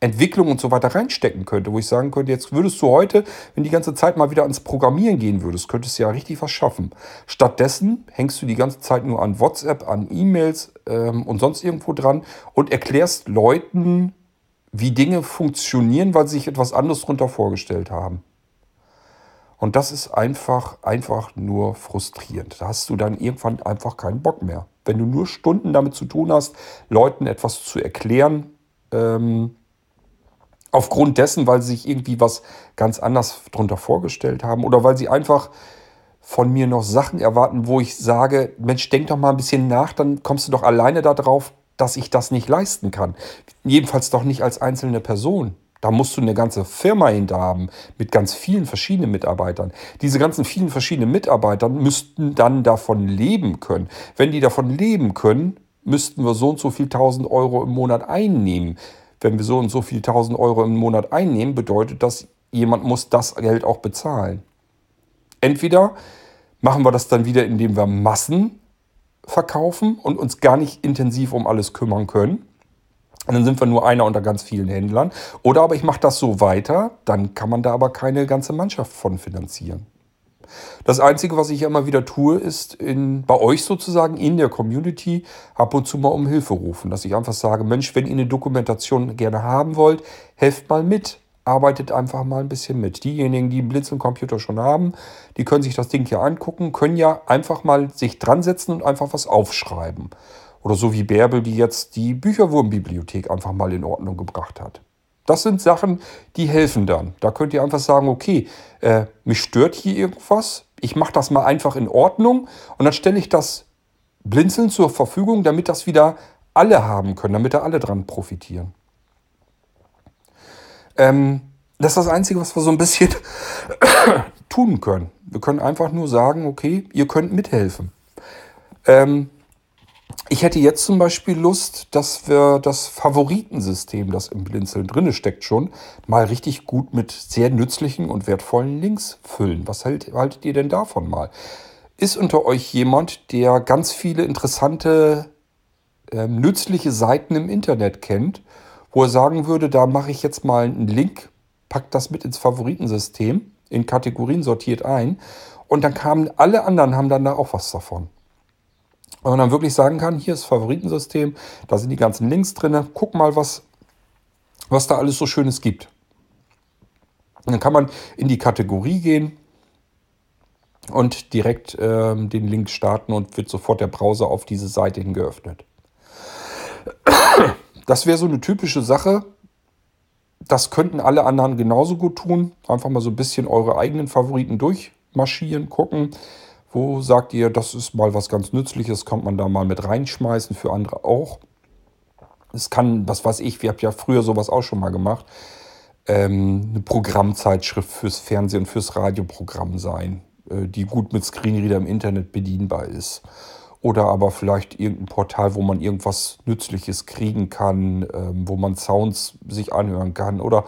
Entwicklung und so weiter reinstecken könnte, wo ich sagen könnte, jetzt würdest du heute, wenn die ganze Zeit mal wieder ans Programmieren gehen würdest, könntest du ja richtig was schaffen. Stattdessen hängst du die ganze Zeit nur an WhatsApp, an E-Mails ähm, und sonst irgendwo dran und erklärst Leuten, wie Dinge funktionieren, weil sie sich etwas anderes darunter vorgestellt haben. Und das ist einfach, einfach nur frustrierend. Da hast du dann irgendwann einfach keinen Bock mehr. Wenn du nur Stunden damit zu tun hast, Leuten etwas zu erklären, ähm, aufgrund dessen, weil sie sich irgendwie was ganz anders darunter vorgestellt haben oder weil sie einfach von mir noch Sachen erwarten, wo ich sage, Mensch, denk doch mal ein bisschen nach, dann kommst du doch alleine darauf, dass ich das nicht leisten kann. Jedenfalls doch nicht als einzelne Person. Da musst du eine ganze Firma hinter haben mit ganz vielen verschiedenen Mitarbeitern. Diese ganzen vielen verschiedenen Mitarbeiter müssten dann davon leben können. Wenn die davon leben können, müssten wir so und so viel tausend Euro im Monat einnehmen wenn wir so und so viel tausend Euro im Monat einnehmen, bedeutet das, jemand muss das Geld auch bezahlen. Entweder machen wir das dann wieder, indem wir Massen verkaufen und uns gar nicht intensiv um alles kümmern können. Und dann sind wir nur einer unter ganz vielen Händlern. Oder aber ich mache das so weiter, dann kann man da aber keine ganze Mannschaft von finanzieren. Das Einzige, was ich immer wieder tue, ist in, bei euch sozusagen in der Community ab und zu mal um Hilfe rufen. Dass ich einfach sage, Mensch, wenn ihr eine Dokumentation gerne haben wollt, helft mal mit. Arbeitet einfach mal ein bisschen mit. Diejenigen, die einen Blinzeln-Computer schon haben, die können sich das Ding hier angucken, können ja einfach mal sich dran setzen und einfach was aufschreiben. Oder so wie Bärbel, die jetzt die Bücherwurmbibliothek einfach mal in Ordnung gebracht hat. Das sind Sachen, die helfen dann. Da könnt ihr einfach sagen, okay, äh, mich stört hier irgendwas. Ich mache das mal einfach in Ordnung und dann stelle ich das Blinzeln zur Verfügung, damit das wieder alle haben können, damit da alle dran profitieren. Ähm, das ist das Einzige, was wir so ein bisschen tun können. Wir können einfach nur sagen, okay, ihr könnt mithelfen. Ähm, ich hätte jetzt zum Beispiel Lust, dass wir das Favoritensystem, das im Blinzeln drinne steckt schon, mal richtig gut mit sehr nützlichen und wertvollen Links füllen. Was haltet, ihr denn davon mal? Ist unter euch jemand, der ganz viele interessante, äh, nützliche Seiten im Internet kennt, wo er sagen würde, da mache ich jetzt mal einen Link, pack das mit ins Favoritensystem, in Kategorien sortiert ein und dann kamen alle anderen, haben dann da auch was davon. Und man dann wirklich sagen kann, hier ist Favoritensystem, da sind die ganzen Links drin, guck mal, was, was da alles so Schönes gibt. Und dann kann man in die Kategorie gehen und direkt ähm, den Link starten und wird sofort der Browser auf diese Seite hin geöffnet. Das wäre so eine typische Sache. Das könnten alle anderen genauso gut tun. Einfach mal so ein bisschen eure eigenen Favoriten durchmarschieren, gucken. Wo sagt ihr, das ist mal was ganz Nützliches, kommt man da mal mit reinschmeißen, für andere auch. Es kann, was weiß ich, wir haben ja früher sowas auch schon mal gemacht, ähm, eine Programmzeitschrift fürs Fernsehen und fürs Radioprogramm sein, äh, die gut mit Screenreader im Internet bedienbar ist. Oder aber vielleicht irgendein Portal, wo man irgendwas Nützliches kriegen kann, ähm, wo man Sounds sich anhören kann. Oder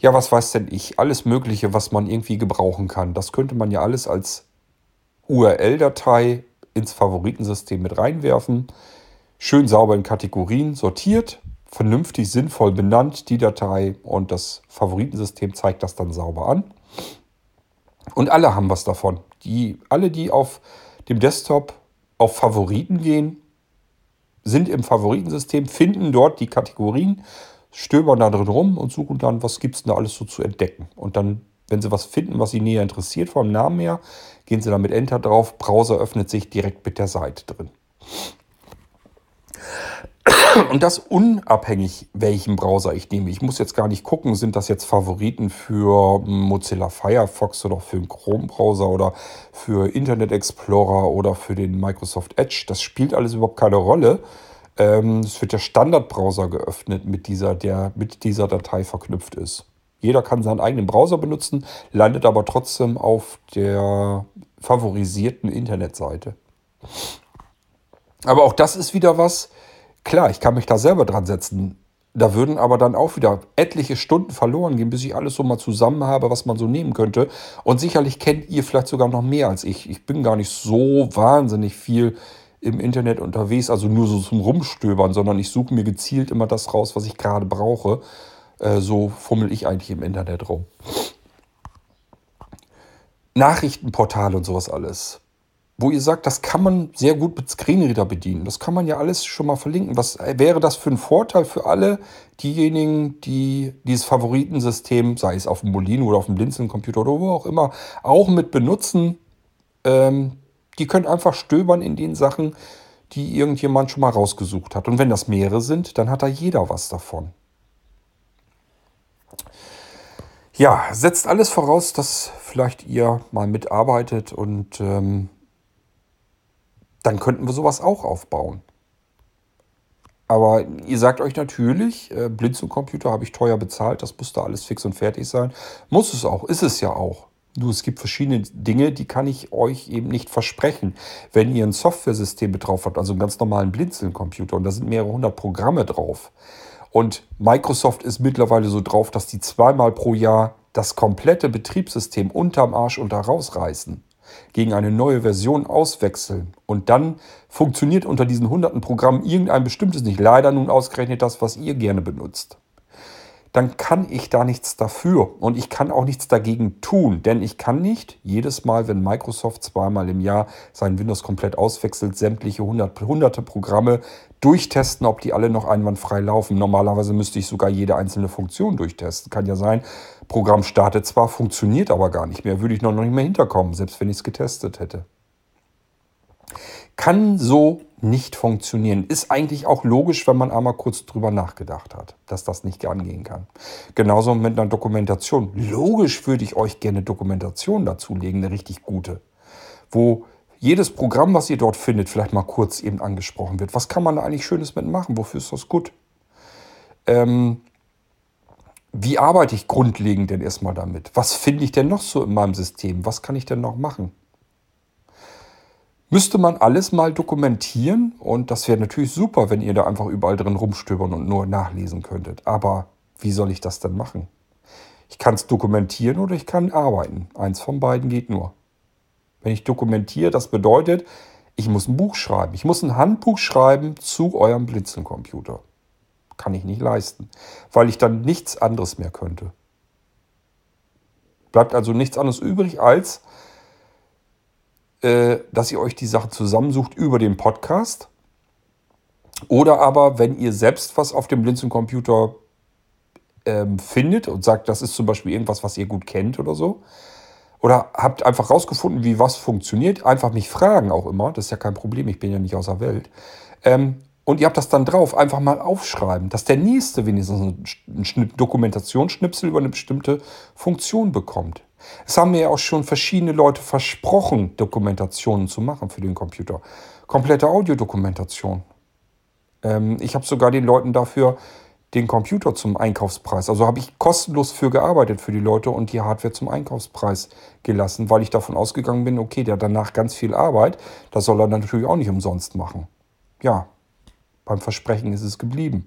ja, was weiß denn ich, alles Mögliche, was man irgendwie gebrauchen kann. Das könnte man ja alles als URL-Datei ins Favoritensystem mit reinwerfen schön sauber in Kategorien sortiert, vernünftig sinnvoll benannt, die Datei und das Favoritensystem zeigt das dann sauber an. Und alle haben was davon. Die, alle, die auf dem Desktop auf Favoriten gehen, sind im Favoritensystem, finden dort die Kategorien, stöbern da drin rum und suchen dann, was gibt es da alles so zu entdecken. Und dann, wenn sie was finden, was sie näher interessiert vom Namen her, gehen sie dann mit Enter drauf, Browser öffnet sich direkt mit der Seite drin. Und das unabhängig, welchen Browser ich nehme. Ich muss jetzt gar nicht gucken, sind das jetzt Favoriten für Mozilla Firefox oder für den Chrome-Browser oder für Internet Explorer oder für den Microsoft Edge. Das spielt alles überhaupt keine Rolle. Ähm, es wird der Standardbrowser geöffnet, mit dieser, der mit dieser Datei verknüpft ist. Jeder kann seinen eigenen Browser benutzen, landet aber trotzdem auf der favorisierten Internetseite. Aber auch das ist wieder was, Klar, ich kann mich da selber dran setzen. Da würden aber dann auch wieder etliche Stunden verloren gehen, bis ich alles so mal zusammen habe, was man so nehmen könnte. Und sicherlich kennt ihr vielleicht sogar noch mehr als ich. Ich bin gar nicht so wahnsinnig viel im Internet unterwegs, also nur so zum Rumstöbern, sondern ich suche mir gezielt immer das raus, was ich gerade brauche. Äh, so fummel ich eigentlich im Internet rum. Nachrichtenportale und sowas alles wo ihr sagt, das kann man sehr gut mit Screenreader bedienen. Das kann man ja alles schon mal verlinken. Was wäre das für ein Vorteil für alle diejenigen, die dieses Favoritensystem, sei es auf dem Molino oder auf dem Blinzeln-Computer oder wo auch immer, auch mit benutzen? Ähm, die können einfach stöbern in den Sachen, die irgendjemand schon mal rausgesucht hat. Und wenn das mehrere sind, dann hat da jeder was davon. Ja, setzt alles voraus, dass vielleicht ihr mal mitarbeitet und ähm, dann könnten wir sowas auch aufbauen. Aber ihr sagt euch natürlich, äh, Blinzeln-Computer habe ich teuer bezahlt, das muss da alles fix und fertig sein. Muss es auch, ist es ja auch. Nur es gibt verschiedene Dinge, die kann ich euch eben nicht versprechen. Wenn ihr ein Software-System drauf habt, also einen ganz normalen Blinzeln-Computer, und da sind mehrere hundert Programme drauf, und Microsoft ist mittlerweile so drauf, dass die zweimal pro Jahr das komplette Betriebssystem unterm Arsch unter rausreißen gegen eine neue Version auswechseln. Und dann funktioniert unter diesen hunderten Programmen irgendein bestimmtes nicht, leider nun ausgerechnet das, was ihr gerne benutzt, dann kann ich da nichts dafür und ich kann auch nichts dagegen tun, denn ich kann nicht jedes Mal, wenn Microsoft zweimal im Jahr sein Windows komplett auswechselt, sämtliche hundert, hunderte Programme durchtesten, ob die alle noch einwandfrei laufen. Normalerweise müsste ich sogar jede einzelne Funktion durchtesten. Kann ja sein, Programm startet zwar, funktioniert aber gar nicht mehr, würde ich noch nicht mehr hinterkommen, selbst wenn ich es getestet hätte. Kann so nicht funktionieren. Ist eigentlich auch logisch, wenn man einmal kurz drüber nachgedacht hat, dass das nicht angehen kann. Genauso mit einer Dokumentation. Logisch würde ich euch gerne Dokumentation dazulegen, eine richtig gute. Wo jedes Programm, was ihr dort findet, vielleicht mal kurz eben angesprochen wird. Was kann man da eigentlich Schönes mitmachen? Wofür ist das gut? Ähm, wie arbeite ich grundlegend denn erstmal damit? Was finde ich denn noch so in meinem System? Was kann ich denn noch machen? Müsste man alles mal dokumentieren und das wäre natürlich super, wenn ihr da einfach überall drin rumstöbern und nur nachlesen könntet. Aber wie soll ich das denn machen? Ich kann es dokumentieren oder ich kann arbeiten. Eins von beiden geht nur. Wenn ich dokumentiere, das bedeutet, ich muss ein Buch schreiben. Ich muss ein Handbuch schreiben zu eurem Blinzeln-Computer. Kann ich nicht leisten, weil ich dann nichts anderes mehr könnte. Bleibt also nichts anderes übrig, als dass ihr euch die Sachen zusammensucht über den Podcast. Oder aber, wenn ihr selbst was auf dem Blinzeln-Computer ähm, findet und sagt, das ist zum Beispiel irgendwas, was ihr gut kennt oder so, oder habt einfach rausgefunden, wie was funktioniert. Einfach mich fragen auch immer. Das ist ja kein Problem, ich bin ja nicht aus der Welt. Ähm, und ihr habt das dann drauf, einfach mal aufschreiben, dass der nächste wenigstens einen Dokumentationsschnipsel über eine bestimmte Funktion bekommt. Es haben mir ja auch schon verschiedene Leute versprochen, Dokumentationen zu machen für den Computer. Komplette Audiodokumentation. Ähm, ich habe sogar den Leuten dafür den Computer zum Einkaufspreis. Also habe ich kostenlos für gearbeitet für die Leute und die Hardware zum Einkaufspreis gelassen, weil ich davon ausgegangen bin, okay, der hat danach ganz viel Arbeit, das soll er natürlich auch nicht umsonst machen. Ja, beim Versprechen ist es geblieben.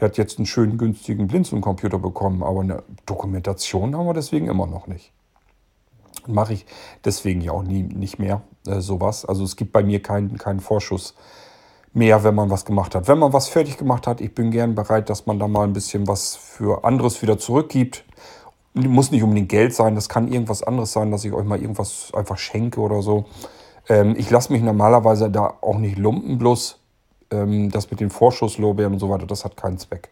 Der hat jetzt einen schönen, günstigen Blinzeln-Computer bekommen, aber eine Dokumentation haben wir deswegen immer noch nicht. Mache ich deswegen ja auch nie, nicht mehr äh, sowas. Also es gibt bei mir keinen, keinen Vorschuss mehr, wenn man was gemacht hat. Wenn man was fertig gemacht hat, ich bin gern bereit, dass man da mal ein bisschen was für anderes wieder zurückgibt. Muss nicht unbedingt Geld sein, das kann irgendwas anderes sein, dass ich euch mal irgendwas einfach schenke oder so. Ähm, ich lasse mich normalerweise da auch nicht lumpen, bloß ähm, das mit den Vorschusslorbeeren und so weiter, das hat keinen Zweck.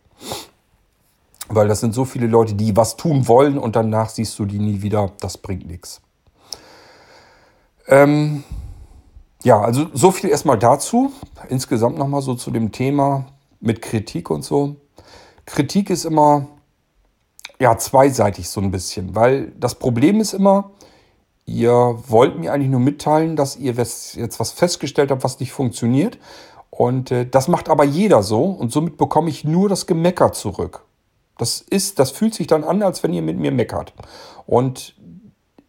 Weil das sind so viele Leute, die was tun wollen und danach siehst du die nie wieder. Das bringt nichts. Ähm, ja, also so viel erstmal dazu. Insgesamt nochmal so zu dem Thema mit Kritik und so. Kritik ist immer ja zweiseitig so ein bisschen, weil das Problem ist immer, ihr wollt mir eigentlich nur mitteilen, dass ihr jetzt was festgestellt habt, was nicht funktioniert. Und äh, das macht aber jeder so und somit bekomme ich nur das Gemecker zurück. Das ist, das fühlt sich dann an, als wenn ihr mit mir meckert. Und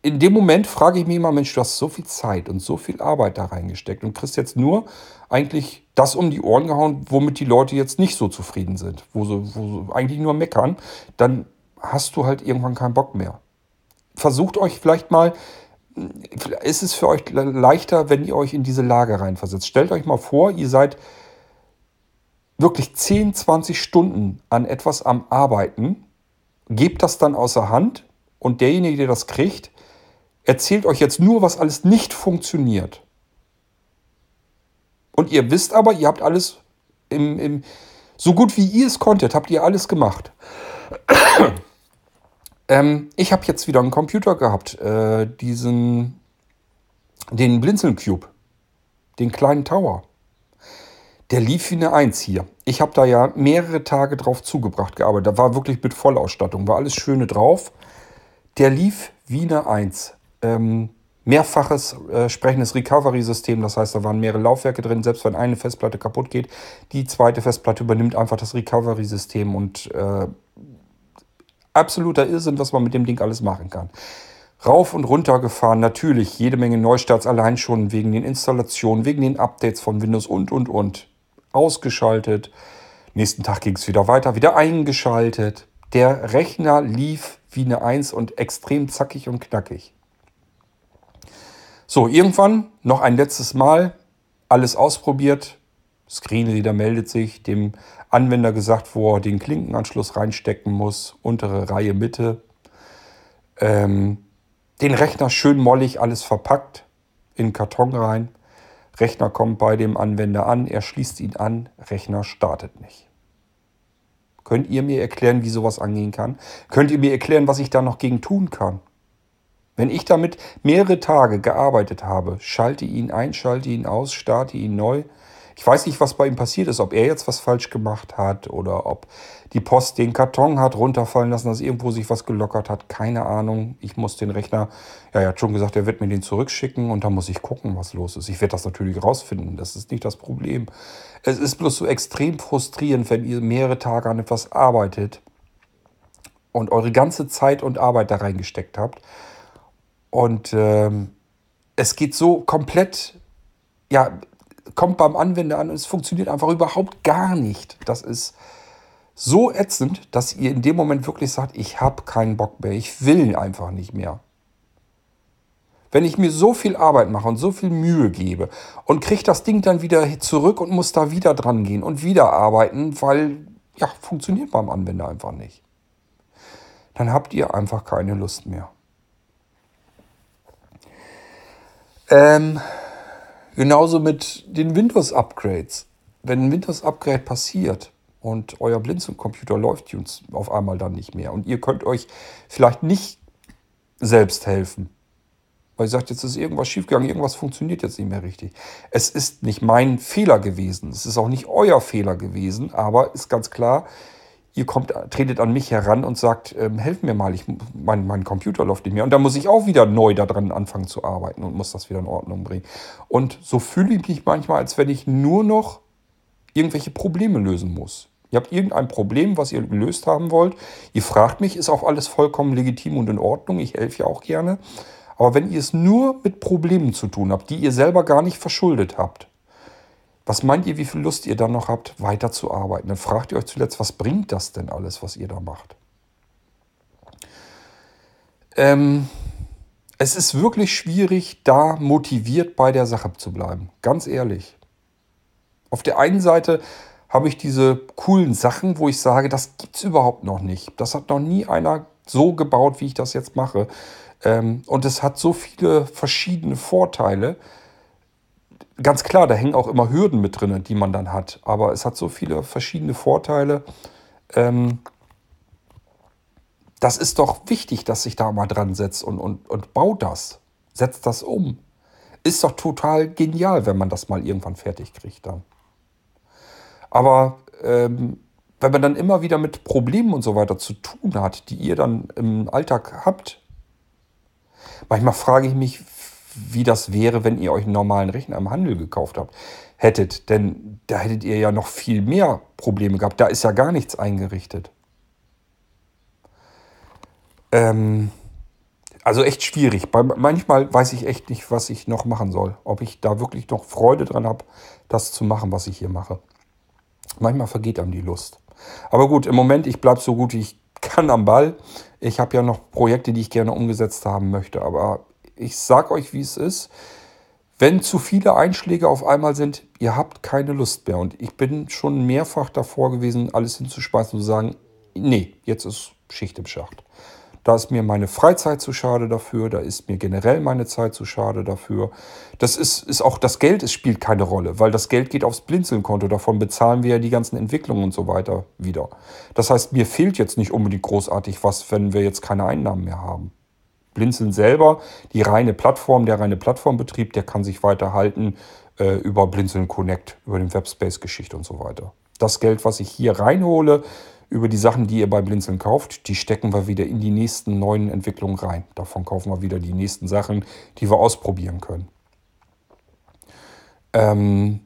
in dem Moment frage ich mich immer, Mensch, du hast so viel Zeit und so viel Arbeit da reingesteckt und kriegst jetzt nur eigentlich das um die Ohren gehauen, womit die Leute jetzt nicht so zufrieden sind, wo sie, wo sie eigentlich nur meckern, dann hast du halt irgendwann keinen Bock mehr. Versucht euch vielleicht mal, ist es für euch leichter, wenn ihr euch in diese Lage reinversetzt. Stellt euch mal vor, ihr seid wirklich 10, 20 Stunden an etwas am Arbeiten, gebt das dann außer Hand und derjenige, der das kriegt, erzählt euch jetzt nur, was alles nicht funktioniert. Und ihr wisst aber, ihr habt alles im, im so gut wie ihr es konntet, habt ihr alles gemacht. ähm, ich habe jetzt wieder einen Computer gehabt, äh, diesen, den Blinzeln Cube, den kleinen Tower. Der lief wie eine Eins hier. Ich habe da ja mehrere Tage drauf zugebracht gearbeitet. Da war wirklich mit Vollausstattung, war alles Schöne drauf. Der lief wie eine Eins. Ähm, mehrfaches äh, sprechendes Recovery-System. Das heißt, da waren mehrere Laufwerke drin. Selbst wenn eine Festplatte kaputt geht, die zweite Festplatte übernimmt einfach das Recovery-System und äh, absoluter Irrsinn, was man mit dem Ding alles machen kann. Rauf und runter gefahren, natürlich jede Menge Neustarts allein schon wegen den Installationen, wegen den Updates von Windows und und und ausgeschaltet. Nächsten Tag ging es wieder weiter, wieder eingeschaltet. Der Rechner lief wie eine Eins und extrem zackig und knackig. So, irgendwann noch ein letztes Mal alles ausprobiert. Screenreader meldet sich, dem Anwender gesagt, wo er den Klinkenanschluss reinstecken muss, untere Reihe Mitte. Ähm, den Rechner schön mollig alles verpackt, in Karton rein. Rechner kommt bei dem Anwender an, er schließt ihn an, Rechner startet nicht. Könnt ihr mir erklären, wie sowas angehen kann? Könnt ihr mir erklären, was ich da noch gegen tun kann? Wenn ich damit mehrere Tage gearbeitet habe, schalte ihn ein, schalte ihn aus, starte ihn neu, ich weiß nicht, was bei ihm passiert ist, ob er jetzt was falsch gemacht hat oder ob die Post den Karton hat runterfallen lassen, dass irgendwo sich was gelockert hat. Keine Ahnung. Ich muss den Rechner, ja, er hat schon gesagt, er wird mir den zurückschicken und dann muss ich gucken, was los ist. Ich werde das natürlich rausfinden. Das ist nicht das Problem. Es ist bloß so extrem frustrierend, wenn ihr mehrere Tage an etwas arbeitet und eure ganze Zeit und Arbeit da reingesteckt habt. Und ähm, es geht so komplett, ja, kommt beim Anwender an und es funktioniert einfach überhaupt gar nicht. Das ist so ätzend, dass ihr in dem Moment wirklich sagt, ich habe keinen Bock mehr, ich will einfach nicht mehr. Wenn ich mir so viel Arbeit mache und so viel Mühe gebe und kriege das Ding dann wieder zurück und muss da wieder dran gehen und wieder arbeiten, weil ja, funktioniert beim Anwender einfach nicht. Dann habt ihr einfach keine Lust mehr. Ähm, Genauso mit den Windows-Upgrades. Wenn ein Windows-Upgrade passiert und euer Blinzeln-Computer läuft auf einmal dann nicht mehr und ihr könnt euch vielleicht nicht selbst helfen, Weil ihr sagt, jetzt ist irgendwas schiefgegangen, irgendwas funktioniert jetzt nicht mehr richtig. Es ist nicht mein Fehler gewesen. Es ist auch nicht euer Fehler gewesen, aber ist ganz klar, ihr kommt, tretet an mich heran und sagt, ähm, helf mir mal, ich, mein, mein Computer läuft nicht mehr. Und dann muss ich auch wieder neu daran anfangen zu arbeiten und muss das wieder in Ordnung bringen. Und so fühle ich mich manchmal, als wenn ich nur noch irgendwelche Probleme lösen muss. Ihr habt irgendein Problem, was ihr gelöst haben wollt. Ihr fragt mich, ist auch alles vollkommen legitim und in Ordnung. Ich helfe ja auch gerne. Aber wenn ihr es nur mit Problemen zu tun habt, die ihr selber gar nicht verschuldet habt, was meint ihr, wie viel Lust ihr dann noch habt, weiterzuarbeiten? Dann fragt ihr euch zuletzt, was bringt das denn alles, was ihr da macht? Ähm, es ist wirklich schwierig, da motiviert bei der Sache zu bleiben. Ganz ehrlich. Auf der einen Seite habe ich diese coolen Sachen, wo ich sage, das gibt es überhaupt noch nicht. Das hat noch nie einer so gebaut, wie ich das jetzt mache. Ähm, und es hat so viele verschiedene Vorteile. Ganz klar, da hängen auch immer Hürden mit drin, die man dann hat. Aber es hat so viele verschiedene Vorteile. Ähm, das ist doch wichtig, dass sich da mal dran setzt und, und, und baut das. Setzt das um. Ist doch total genial, wenn man das mal irgendwann fertig kriegt dann. Aber ähm, wenn man dann immer wieder mit Problemen und so weiter zu tun hat, die ihr dann im Alltag habt, manchmal frage ich mich, wie das wäre, wenn ihr euch einen normalen Rechner im Handel gekauft habt, hättet. Denn da hättet ihr ja noch viel mehr Probleme gehabt. Da ist ja gar nichts eingerichtet. Ähm, also echt schwierig. manchmal weiß ich echt nicht, was ich noch machen soll. Ob ich da wirklich noch Freude dran habe, das zu machen, was ich hier mache. Manchmal vergeht einem die Lust. Aber gut, im Moment, ich bleibe so gut, wie ich kann am Ball. Ich habe ja noch Projekte, die ich gerne umgesetzt haben möchte. Aber ich sage euch, wie es ist. Wenn zu viele Einschläge auf einmal sind, ihr habt keine Lust mehr. Und ich bin schon mehrfach davor gewesen, alles hinzuschmeißen und zu sagen, nee, jetzt ist Schicht im Schacht. Da ist mir meine Freizeit zu schade dafür, da ist mir generell meine Zeit zu schade dafür. Das ist, ist auch das Geld, es spielt keine Rolle, weil das Geld geht aufs Blinzeln-Konto. Davon bezahlen wir ja die ganzen Entwicklungen und so weiter wieder. Das heißt, mir fehlt jetzt nicht unbedingt großartig was, wenn wir jetzt keine Einnahmen mehr haben. Blinzeln selber, die reine Plattform, der reine Plattformbetrieb, der kann sich weiterhalten äh, über Blinzeln Connect, über den Webspace-Geschichte und so weiter. Das Geld, was ich hier reinhole, über die Sachen, die ihr bei Blinzeln kauft, die stecken wir wieder in die nächsten neuen Entwicklungen rein. Davon kaufen wir wieder die nächsten Sachen, die wir ausprobieren können. Ähm,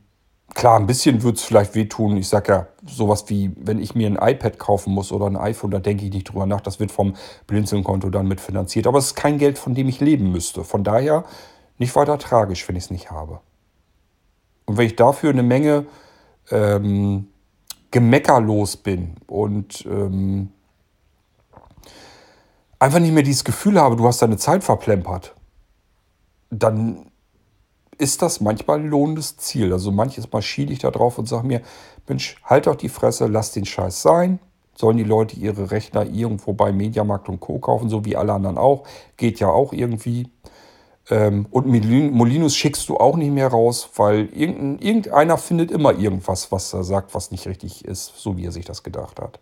klar, ein bisschen wird es vielleicht wehtun. Ich sage ja, sowas wie, wenn ich mir ein iPad kaufen muss oder ein iPhone, da denke ich nicht drüber nach. Das wird vom Blinzeln-Konto dann mitfinanziert. Aber es ist kein Geld, von dem ich leben müsste. Von daher nicht weiter tragisch, wenn ich es nicht habe. Und wenn ich dafür eine Menge ähm, gemeckerlos bin und ähm, einfach nicht mehr dieses Gefühl habe, du hast deine Zeit verplempert, dann ist das manchmal ein lohnendes Ziel. Also manches Mal schiele ich da drauf und sage mir, Mensch, halt doch die Fresse, lass den Scheiß sein. Sollen die Leute ihre Rechner irgendwo bei Mediamarkt und Co. kaufen, so wie alle anderen auch. Geht ja auch irgendwie. Ähm, und Molinos schickst du auch nicht mehr raus, weil irgendeiner findet immer irgendwas, was er sagt, was nicht richtig ist, so wie er sich das gedacht hat.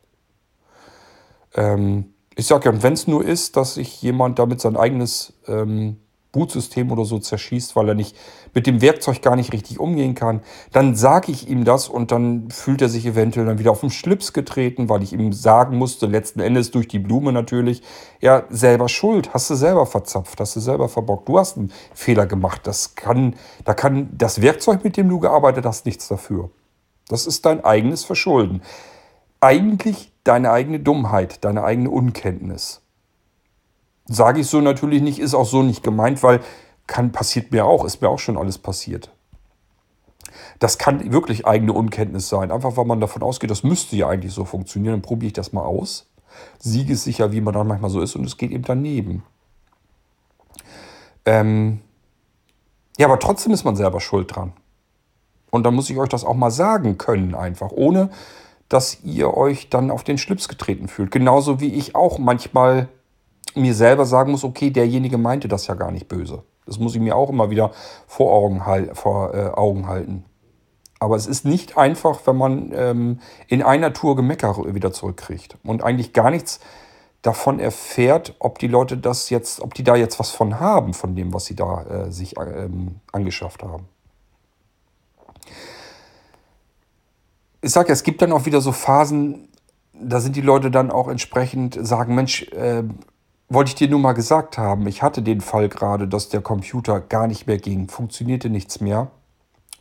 Ähm, ich sage ja, wenn es nur ist, dass sich jemand damit sein eigenes ähm, Bootsystem oder so zerschießt, weil er nicht mit dem Werkzeug gar nicht richtig umgehen kann, dann sage ich ihm das und dann fühlt er sich eventuell dann wieder auf den Schlips getreten, weil ich ihm sagen musste, letzten Endes durch die Blume natürlich, ja, selber schuld, hast du selber verzapft, hast du selber verbockt, du hast einen Fehler gemacht. Das kann, da kann das Werkzeug, mit dem du gearbeitet hast, nichts dafür. Das ist dein eigenes Verschulden. Eigentlich deine eigene Dummheit, deine eigene Unkenntnis. Sage ich so natürlich nicht, ist auch so nicht gemeint, weil kann, passiert mir auch, ist mir auch schon alles passiert. Das kann wirklich eigene Unkenntnis sein, einfach weil man davon ausgeht, das müsste ja eigentlich so funktionieren, dann probiere ich das mal aus. Siegessicher, wie man dann manchmal so ist, und es geht eben daneben. Ähm ja, aber trotzdem ist man selber schuld dran. Und dann muss ich euch das auch mal sagen können, einfach, ohne dass ihr euch dann auf den Schlips getreten fühlt. Genauso wie ich auch manchmal mir selber sagen muss, okay, derjenige meinte das ja gar nicht böse. Das muss ich mir auch immer wieder vor Augen, vor, äh, Augen halten. Aber es ist nicht einfach, wenn man ähm, in einer Tour Gemecker wieder zurückkriegt und eigentlich gar nichts davon erfährt, ob die Leute das jetzt, ob die da jetzt was von haben, von dem, was sie da äh, sich ähm, angeschafft haben. Ich sage es gibt dann auch wieder so Phasen, da sind die Leute dann auch entsprechend sagen, Mensch, äh, wollte ich dir nur mal gesagt haben, ich hatte den Fall gerade, dass der Computer gar nicht mehr ging, funktionierte nichts mehr.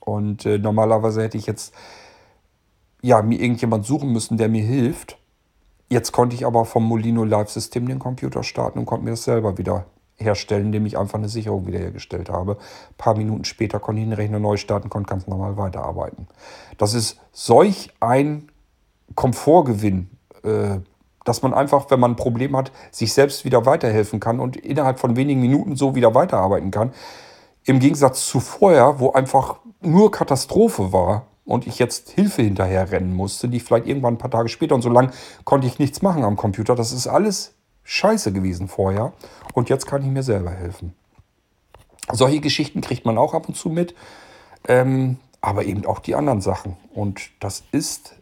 Und äh, normalerweise hätte ich jetzt ja, mir irgendjemand suchen müssen, der mir hilft. Jetzt konnte ich aber vom Molino Live-System den Computer starten und konnte mir das selber wieder herstellen, indem ich einfach eine Sicherung wiederhergestellt habe. Ein paar Minuten später konnte ich den Rechner neu starten, konnte ganz normal weiterarbeiten. Das ist solch ein Komfortgewinn, äh, dass man einfach, wenn man ein Problem hat, sich selbst wieder weiterhelfen kann und innerhalb von wenigen Minuten so wieder weiterarbeiten kann. Im Gegensatz zu vorher, wo einfach nur Katastrophe war und ich jetzt Hilfe hinterher rennen musste, die vielleicht irgendwann ein paar Tage später und so lang konnte ich nichts machen am Computer. Das ist alles scheiße gewesen vorher und jetzt kann ich mir selber helfen. Solche Geschichten kriegt man auch ab und zu mit, ähm, aber eben auch die anderen Sachen. Und das ist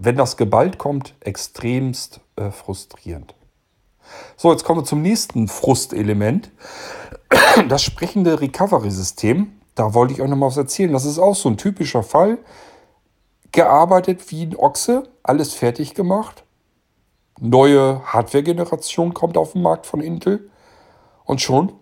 wenn das geballt kommt, extremst äh, frustrierend. So, jetzt kommen wir zum nächsten Frustelement. Das sprechende Recovery-System. Da wollte ich euch noch mal was erzählen. Das ist auch so ein typischer Fall. Gearbeitet wie ein Ochse, alles fertig gemacht. Neue Hardware-Generation kommt auf den Markt von Intel. Und schon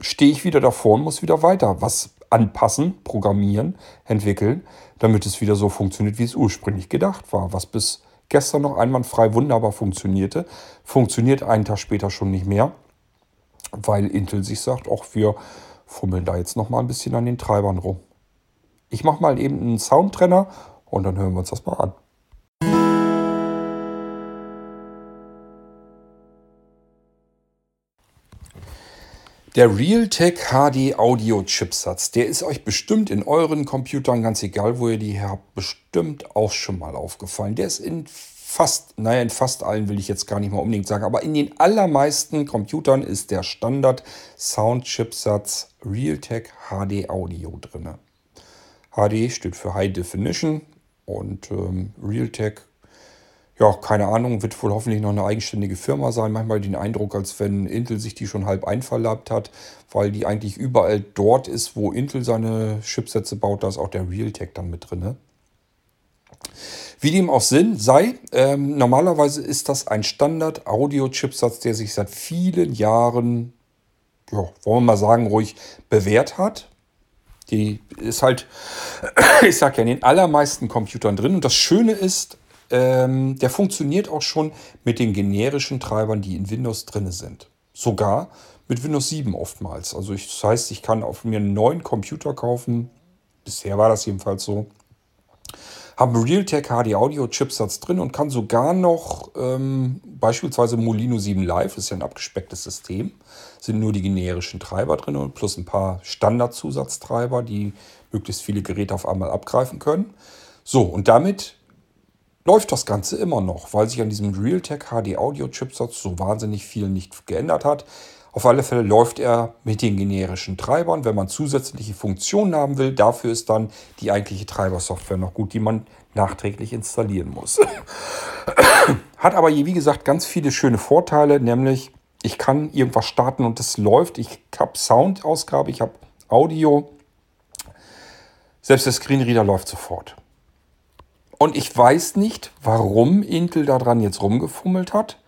stehe ich wieder davor und muss wieder weiter was anpassen, programmieren, entwickeln damit es wieder so funktioniert, wie es ursprünglich gedacht war. Was bis gestern noch einwandfrei wunderbar funktionierte, funktioniert einen Tag später schon nicht mehr, weil Intel sich sagt, auch wir fummeln da jetzt noch mal ein bisschen an den Treibern rum. Ich mache mal eben einen Soundtrenner und dann hören wir uns das mal an. Der Realtek HD Audio Chipsatz, der ist euch bestimmt in euren Computern, ganz egal wo ihr die habt, bestimmt auch schon mal aufgefallen. Der ist in fast, naja, in fast allen will ich jetzt gar nicht mal unbedingt sagen, aber in den allermeisten Computern ist der Standard Sound Chipsatz Realtek HD Audio drin. HD steht für High Definition und ähm, Realtek ja, keine Ahnung, wird wohl hoffentlich noch eine eigenständige Firma sein. Manchmal den Eindruck, als wenn Intel sich die schon halb einverleibt hat, weil die eigentlich überall dort ist, wo Intel seine Chipsätze baut, da ist auch der Realtek dann mit drin. Wie dem auch Sinn sei, ähm, normalerweise ist das ein Standard-Audio-Chipsatz, der sich seit vielen Jahren, ja, wollen wir mal sagen, ruhig bewährt hat. Die ist halt, ich sag ja, in den allermeisten Computern drin. Und das Schöne ist, ähm, der funktioniert auch schon mit den generischen Treibern, die in Windows drin sind. Sogar mit Windows 7 oftmals. Also ich, das heißt, ich kann auf mir einen neuen Computer kaufen. Bisher war das jedenfalls so. Habe einen Realtek HD Audio Chipsatz drin und kann sogar noch ähm, beispielsweise Molino 7 Live, ist ja ein abgespecktes System, sind nur die generischen Treiber drin und plus ein paar Standardzusatztreiber, die möglichst viele Geräte auf einmal abgreifen können. So, und damit läuft das Ganze immer noch, weil sich an diesem Realtek HD Audio Chipsatz so wahnsinnig viel nicht geändert hat. Auf alle Fälle läuft er mit den generischen Treibern. Wenn man zusätzliche Funktionen haben will, dafür ist dann die eigentliche Treibersoftware noch gut, die man nachträglich installieren muss. Hat aber, wie gesagt, ganz viele schöne Vorteile, nämlich ich kann irgendwas starten und es läuft. Ich habe Soundausgabe, ich habe Audio. Selbst der Screenreader läuft sofort. Und ich weiß nicht, warum Intel daran jetzt rumgefummelt hat.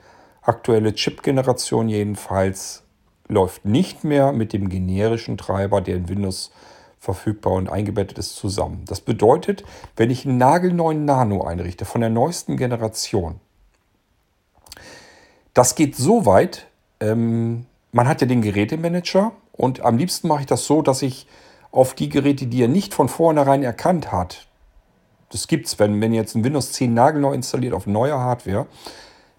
Aktuelle Chip-Generation jedenfalls läuft nicht mehr mit dem generischen Treiber, der in Windows verfügbar und eingebettet ist, zusammen. Das bedeutet, wenn ich einen nagelneuen Nano einrichte von der neuesten Generation, das geht so weit, ähm, man hat ja den Gerätemanager und am liebsten mache ich das so, dass ich auf die Geräte, die er nicht von vornherein erkannt hat, das gibt es, wenn, wenn ihr jetzt ein Windows 10 nagelneu installiert auf neuer Hardware,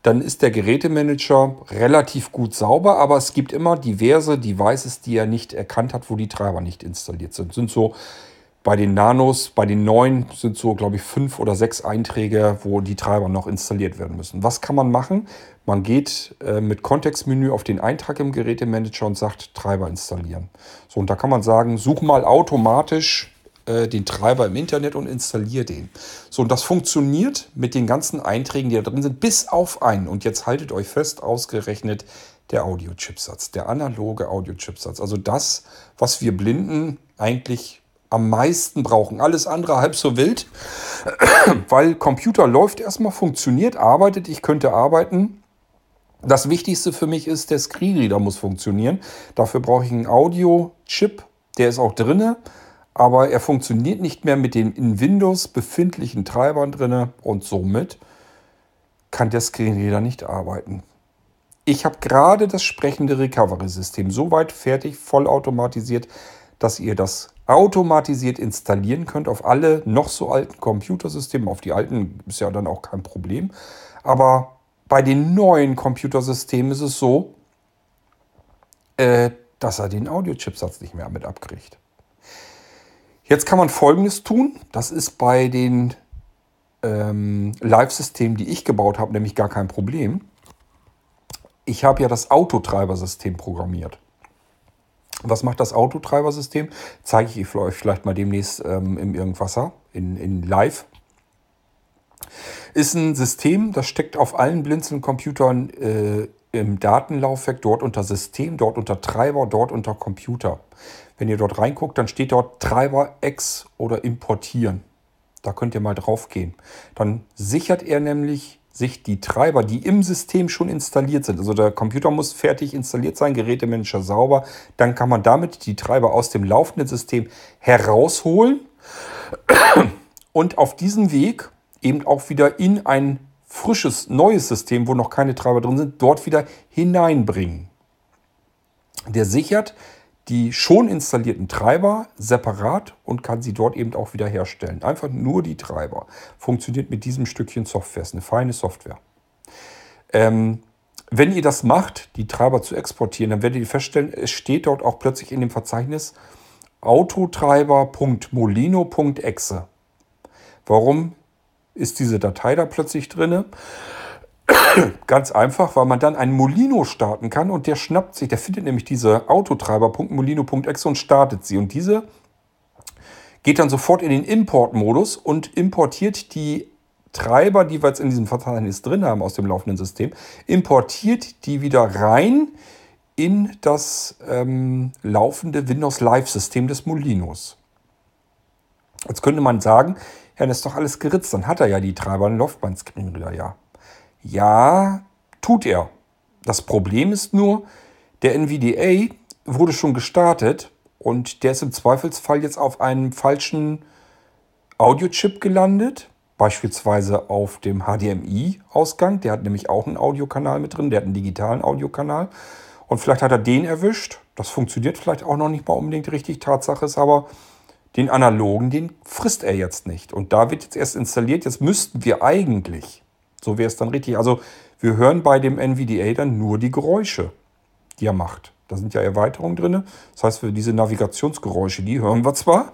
dann ist der Gerätemanager relativ gut sauber, aber es gibt immer diverse Devices, die er nicht erkannt hat, wo die Treiber nicht installiert sind. Sind so bei den Nanos, bei den neuen sind so, glaube ich, fünf oder sechs Einträge, wo die Treiber noch installiert werden müssen. Was kann man machen? Man geht äh, mit Kontextmenü auf den Eintrag im Gerätemanager und sagt Treiber installieren. So, und da kann man sagen, such mal automatisch äh, den Treiber im Internet und installiere den. So, und das funktioniert mit den ganzen Einträgen, die da drin sind, bis auf einen. Und jetzt haltet euch fest, ausgerechnet der Audio-Chipsatz, der analoge Audio-Chipsatz. Also das, was wir Blinden eigentlich am meisten brauchen. Alles andere halb so wild, weil Computer läuft erstmal, funktioniert, arbeitet, ich könnte arbeiten. Das Wichtigste für mich ist, der Screenreader muss funktionieren. Dafür brauche ich einen Audio-Chip, der ist auch drinne, aber er funktioniert nicht mehr mit den in Windows befindlichen Treibern drinne und somit kann der Screenreader nicht arbeiten. Ich habe gerade das sprechende Recovery-System soweit fertig, vollautomatisiert, dass ihr das automatisiert installieren könnt auf alle noch so alten Computersystemen. Auf die alten ist ja dann auch kein Problem. Aber bei den neuen Computersystemen ist es so, äh, dass er den Audiochipsatz nicht mehr mit abkriegt. Jetzt kann man Folgendes tun. Das ist bei den ähm, Live-Systemen, die ich gebaut habe, nämlich gar kein Problem. Ich habe ja das Autotreibersystem programmiert. Was macht das Autotreibersystem? Zeige ich euch vielleicht mal demnächst ähm, im Irgendwasser, in, in Live. Ist ein System, das steckt auf allen Blinzeln-Computern äh, im Datenlaufwerk, dort unter System, dort unter Treiber, dort unter Computer. Wenn ihr dort reinguckt, dann steht dort Treiber X oder importieren. Da könnt ihr mal drauf gehen. Dann sichert er nämlich sich die Treiber, die im System schon installiert sind, also der Computer muss fertig installiert sein, Gerätemanager sauber, dann kann man damit die Treiber aus dem laufenden System herausholen und auf diesem Weg eben auch wieder in ein frisches, neues System, wo noch keine Treiber drin sind, dort wieder hineinbringen. Der sichert die schon installierten Treiber separat und kann sie dort eben auch wieder herstellen. Einfach nur die Treiber. Funktioniert mit diesem Stückchen Software. Ist eine feine Software. Ähm, wenn ihr das macht, die Treiber zu exportieren, dann werdet ihr feststellen, es steht dort auch plötzlich in dem Verzeichnis autotreiber.molino.exe. Warum ist diese Datei da plötzlich drin? Ganz einfach, weil man dann einen Molino starten kann und der schnappt sich, der findet nämlich diese Autotreiber.molino.exe und startet sie. Und diese geht dann sofort in den Import-Modus und importiert die Treiber, die wir jetzt in diesem Verzeichnis drin haben aus dem laufenden System, importiert die wieder rein in das ähm, laufende Windows Live-System des Molinos. Jetzt könnte man sagen, ja, das ist doch alles geritzt, dann hat er ja die Treiber, dann mein Screenreader ja. Ja, tut er. Das Problem ist nur, der NVDA wurde schon gestartet und der ist im Zweifelsfall jetzt auf einem falschen Audiochip gelandet, beispielsweise auf dem HDMI-Ausgang. Der hat nämlich auch einen Audiokanal mit drin, der hat einen digitalen Audiokanal. Und vielleicht hat er den erwischt. Das funktioniert vielleicht auch noch nicht mal unbedingt richtig. Tatsache ist aber, den analogen, den frisst er jetzt nicht. Und da wird jetzt erst installiert. Jetzt müssten wir eigentlich so wäre es dann richtig. Also wir hören bei dem NVDA dann nur die Geräusche, die er macht. Da sind ja Erweiterungen drin. Das heißt, für diese Navigationsgeräusche, die hören wir zwar,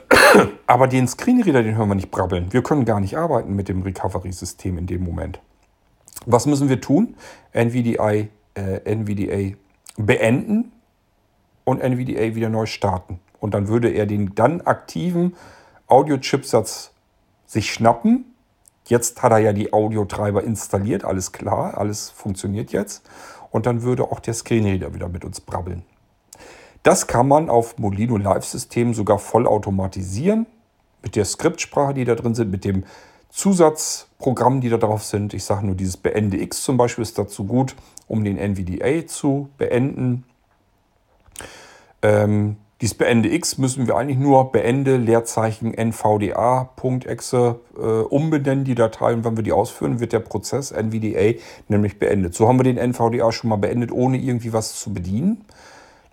aber den Screenreader, den hören wir nicht brabbeln. Wir können gar nicht arbeiten mit dem Recovery-System in dem Moment. Was müssen wir tun? NVDA, äh, NVDA beenden und NVDA wieder neu starten. Und dann würde er den dann aktiven Audio-Chipsatz sich schnappen Jetzt hat er ja die Audiotreiber installiert, alles klar, alles funktioniert jetzt. Und dann würde auch der Screenreader wieder mit uns brabbeln. Das kann man auf Molino Live-Systemen sogar vollautomatisieren. Mit der Skriptsprache, die da drin sind, mit dem Zusatzprogramm, die da drauf sind. Ich sage nur, dieses Beende X zum Beispiel ist dazu gut, um den NVDA zu beenden. Ähm, dies Beende X müssen wir eigentlich nur Beende Leerzeichen NVDA.exe äh, umbenennen, die Datei. Und wenn wir die ausführen, wird der Prozess NVDA nämlich beendet. So haben wir den NVDA schon mal beendet, ohne irgendwie was zu bedienen.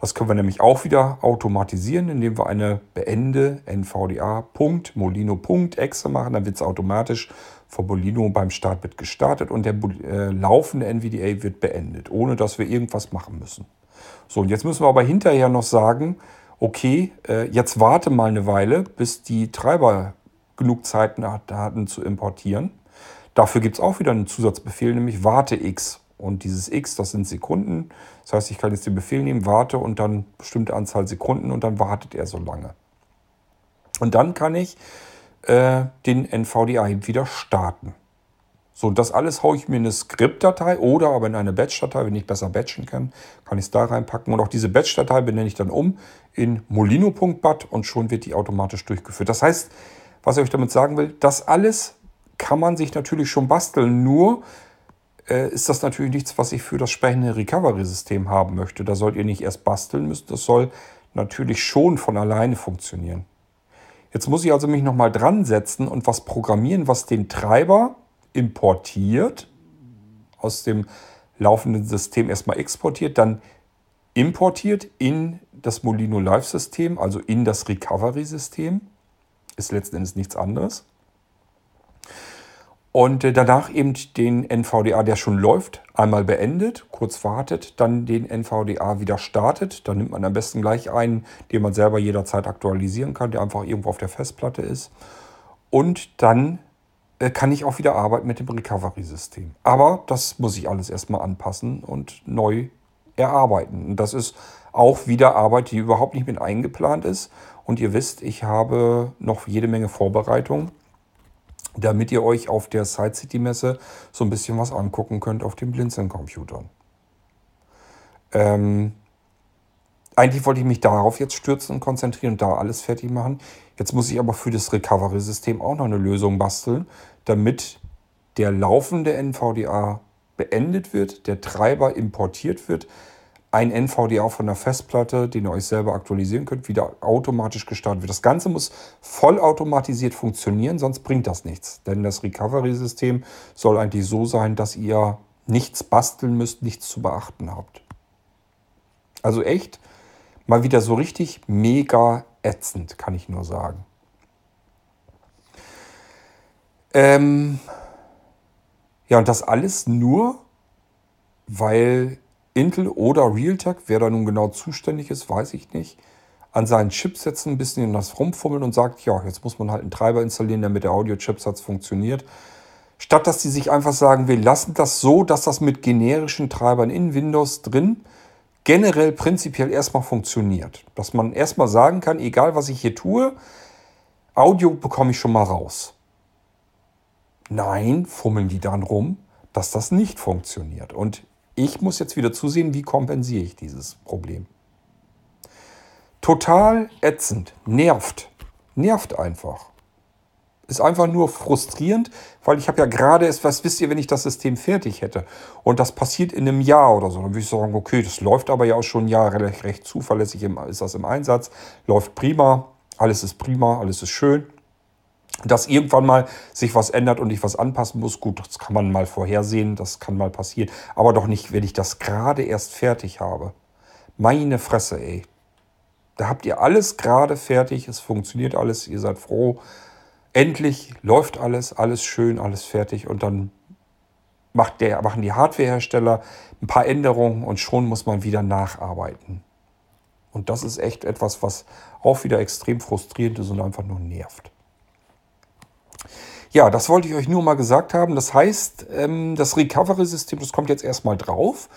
Das können wir nämlich auch wieder automatisieren, indem wir eine Beende NVDA.molino.exe machen. Dann wird es automatisch von Molino beim Start wird gestartet und der äh, laufende NVDA wird beendet, ohne dass wir irgendwas machen müssen. So, und jetzt müssen wir aber hinterher noch sagen, okay, äh, jetzt warte mal eine Weile, bis die Treiber genug Zeit hatten zu importieren. Dafür gibt es auch wieder einen Zusatzbefehl, nämlich warte x. Und dieses x, das sind Sekunden. Das heißt, ich kann jetzt den Befehl nehmen, warte und dann bestimmte Anzahl Sekunden und dann wartet er so lange. Und dann kann ich äh, den NVDA wieder starten. So, das alles haue ich mir in eine Skriptdatei oder aber in eine Batch-Datei, wenn ich besser batchen kann, kann ich es da reinpacken. Und auch diese Batch-Datei benenne ich dann um in molino.bat und schon wird die automatisch durchgeführt. Das heißt, was ich euch damit sagen will, das alles kann man sich natürlich schon basteln, nur äh, ist das natürlich nichts, was ich für das sprechende Recovery-System haben möchte. Da sollt ihr nicht erst basteln müssen, das soll natürlich schon von alleine funktionieren. Jetzt muss ich also mich nochmal dran setzen und was programmieren, was den Treiber importiert, aus dem laufenden System erstmal exportiert, dann importiert in das Molino Live-System, also in das Recovery-System. Ist letzten Endes nichts anderes. Und äh, danach eben den NVDA, der schon läuft, einmal beendet, kurz wartet, dann den NVDA wieder startet. Dann nimmt man am besten gleich einen, den man selber jederzeit aktualisieren kann, der einfach irgendwo auf der Festplatte ist. Und dann kann ich auch wieder arbeiten mit dem Recovery-System. Aber das muss ich alles erstmal anpassen und neu erarbeiten. Und das ist auch wieder Arbeit, die überhaupt nicht mit eingeplant ist. Und ihr wisst, ich habe noch jede Menge Vorbereitungen damit ihr euch auf der Side City Messe so ein bisschen was angucken könnt auf den Blinzeln-Computern. Ähm, eigentlich wollte ich mich darauf jetzt stürzen und konzentrieren und da alles fertig machen. Jetzt muss ich aber für das Recovery-System auch noch eine Lösung basteln, damit der laufende NVDA beendet wird, der Treiber importiert wird, ein NVDA von der Festplatte, den ihr euch selber aktualisieren könnt, wieder automatisch gestartet wird. Das Ganze muss vollautomatisiert funktionieren, sonst bringt das nichts. Denn das Recovery-System soll eigentlich so sein, dass ihr nichts basteln müsst, nichts zu beachten habt. Also echt mal wieder so richtig mega ätzend, kann ich nur sagen. Ähm ja, und das alles nur, weil Intel oder Realtek, wer da nun genau zuständig ist, weiß ich nicht, an seinen Chipsätzen ein bisschen in das rumfummeln und sagt, ja, jetzt muss man halt einen Treiber installieren, damit der Audio-Chipsatz funktioniert. Statt dass sie sich einfach sagen, wir lassen das so, dass das mit generischen Treibern in Windows drin generell prinzipiell erstmal funktioniert. Dass man erstmal sagen kann, egal was ich hier tue, Audio bekomme ich schon mal raus. Nein, fummeln die dann rum, dass das nicht funktioniert. Und ich muss jetzt wieder zusehen, wie kompensiere ich dieses Problem. Total ätzend, nervt, nervt einfach. Ist einfach nur frustrierend, weil ich habe ja gerade es, was wisst ihr, wenn ich das System fertig hätte und das passiert in einem Jahr oder so, dann würde ich sagen, okay, das läuft aber ja auch schon ein Jahr recht, recht zuverlässig, ist das im Einsatz, läuft prima, alles ist prima, alles ist schön dass irgendwann mal sich was ändert und ich was anpassen muss, gut, das kann man mal vorhersehen, das kann mal passieren, aber doch nicht, wenn ich das gerade erst fertig habe. Meine Fresse, ey. Da habt ihr alles gerade fertig, es funktioniert alles, ihr seid froh. Endlich läuft alles, alles schön, alles fertig und dann macht der, machen die Hardwarehersteller ein paar Änderungen und schon muss man wieder nacharbeiten. Und das ist echt etwas, was auch wieder extrem frustrierend ist und einfach nur nervt. Ja, das wollte ich euch nur mal gesagt haben. Das heißt, ähm, das Recovery-System, das kommt jetzt erstmal drauf.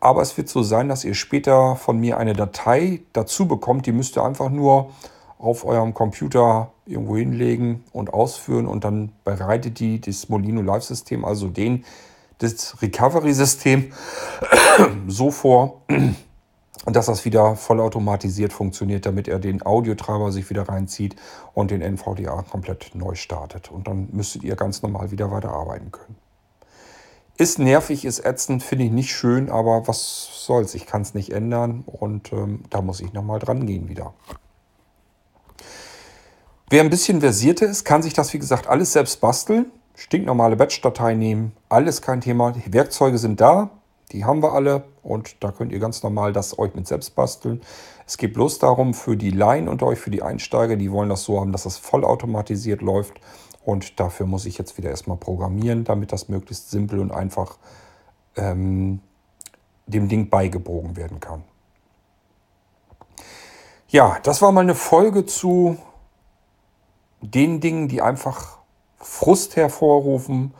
Aber es wird so sein, dass ihr später von mir eine Datei dazu bekommt. Die müsst ihr einfach nur auf eurem Computer irgendwo hinlegen und ausführen. Und dann bereitet die das Molino Live-System, also den, das Recovery-System, so vor, dass das wieder vollautomatisiert funktioniert, damit er den Audiotreiber sich wieder reinzieht und den NVDA komplett neu startet. Und dann müsstet ihr ganz normal wieder weiterarbeiten können. Ist nervig, ist ätzend, finde ich nicht schön, aber was soll's, ich kann es nicht ändern und ähm, da muss ich nochmal dran gehen wieder. Wer ein bisschen versierter ist, kann sich das wie gesagt alles selbst basteln. Stinknormale Batch-Datei nehmen, alles kein Thema. Die Werkzeuge sind da, die haben wir alle und da könnt ihr ganz normal das euch mit selbst basteln. Es geht bloß darum, für die Laien unter euch, für die Einsteiger, die wollen das so haben, dass das vollautomatisiert läuft. Und dafür muss ich jetzt wieder erstmal programmieren, damit das möglichst simpel und einfach ähm, dem Ding beigebogen werden kann. Ja, das war mal eine Folge zu den Dingen, die einfach Frust hervorrufen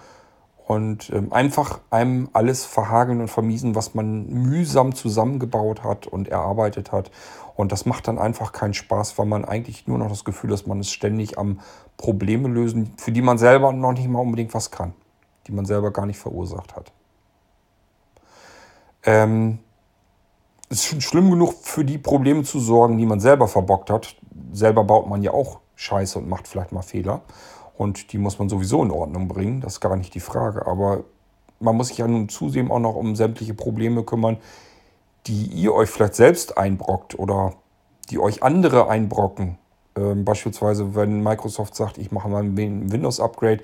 und ähm, einfach einem alles verhageln und vermiesen, was man mühsam zusammengebaut hat und erarbeitet hat. Und das macht dann einfach keinen Spaß, weil man eigentlich nur noch das Gefühl hat, man ist ständig am Probleme lösen, für die man selber noch nicht mal unbedingt was kann, die man selber gar nicht verursacht hat. Ähm, es ist schon schlimm genug, für die Probleme zu sorgen, die man selber verbockt hat. Selber baut man ja auch Scheiße und macht vielleicht mal Fehler. Und die muss man sowieso in Ordnung bringen, das ist gar nicht die Frage. Aber man muss sich ja nun zusehen auch noch um sämtliche Probleme kümmern, die ihr euch vielleicht selbst einbrockt oder die euch andere einbrocken. Ähm, beispielsweise, wenn Microsoft sagt, ich mache mal ein Windows-Upgrade,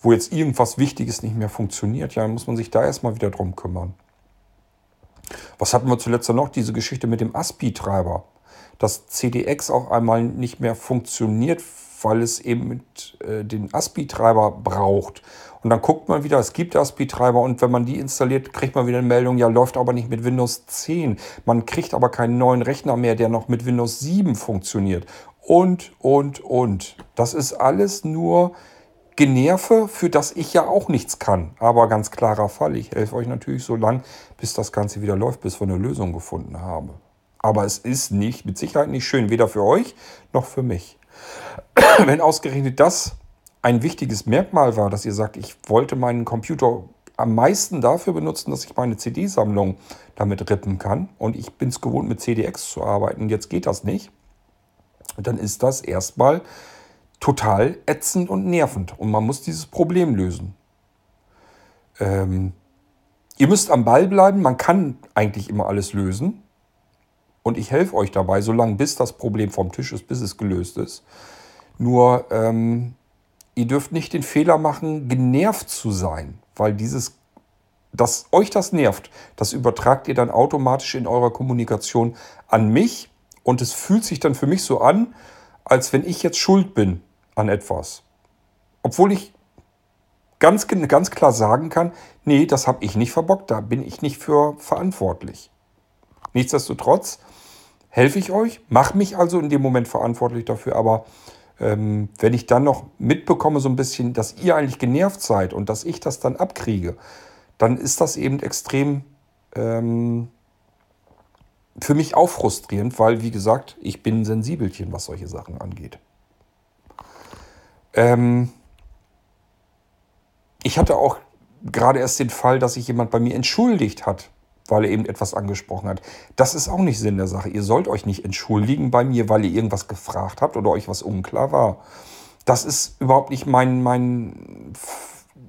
wo jetzt irgendwas Wichtiges nicht mehr funktioniert, ja, dann muss man sich da erstmal wieder drum kümmern. Was hatten wir zuletzt noch? Diese Geschichte mit dem ASPI-Treiber. Dass CDX auf einmal nicht mehr funktioniert, weil es eben mit äh, den ASPI-Treiber braucht. Und dann guckt man wieder, es gibt ASPI-Treiber und wenn man die installiert, kriegt man wieder eine Meldung, ja, läuft aber nicht mit Windows 10. Man kriegt aber keinen neuen Rechner mehr, der noch mit Windows 7 funktioniert. Und, und, und. Das ist alles nur Generve, für das ich ja auch nichts kann. Aber ganz klarer Fall, ich helfe euch natürlich so lange, bis das Ganze wieder läuft, bis wir eine Lösung gefunden haben. Aber es ist nicht, mit Sicherheit nicht schön, weder für euch noch für mich. Wenn ausgerechnet das ein wichtiges Merkmal war, dass ihr sagt, ich wollte meinen Computer am meisten dafür benutzen, dass ich meine CD-Sammlung damit rippen kann und ich bin es gewohnt, mit CDX zu arbeiten, jetzt geht das nicht, dann ist das erstmal total ätzend und nervend und man muss dieses Problem lösen. Ähm, ihr müsst am Ball bleiben, man kann eigentlich immer alles lösen und ich helfe euch dabei, solange bis das Problem vom Tisch ist, bis es gelöst ist. Nur ähm, ihr dürft nicht den Fehler machen, genervt zu sein, weil dieses, dass euch das nervt, das übertragt ihr dann automatisch in eurer Kommunikation an mich und es fühlt sich dann für mich so an, als wenn ich jetzt schuld bin an etwas. Obwohl ich ganz, ganz klar sagen kann, nee, das habe ich nicht verbockt, da bin ich nicht für verantwortlich. Nichtsdestotrotz helfe ich euch, mache mich also in dem Moment verantwortlich dafür, aber ähm, wenn ich dann noch mitbekomme so ein bisschen, dass ihr eigentlich genervt seid und dass ich das dann abkriege, dann ist das eben extrem ähm, für mich auch frustrierend, weil, wie gesagt, ich bin ein Sensibelchen, was solche Sachen angeht. Ähm, ich hatte auch gerade erst den Fall, dass sich jemand bei mir entschuldigt hat, weil er eben etwas angesprochen hat. Das ist auch nicht Sinn der Sache. Ihr sollt euch nicht entschuldigen bei mir, weil ihr irgendwas gefragt habt oder euch was unklar war. Das ist überhaupt nicht mein, mein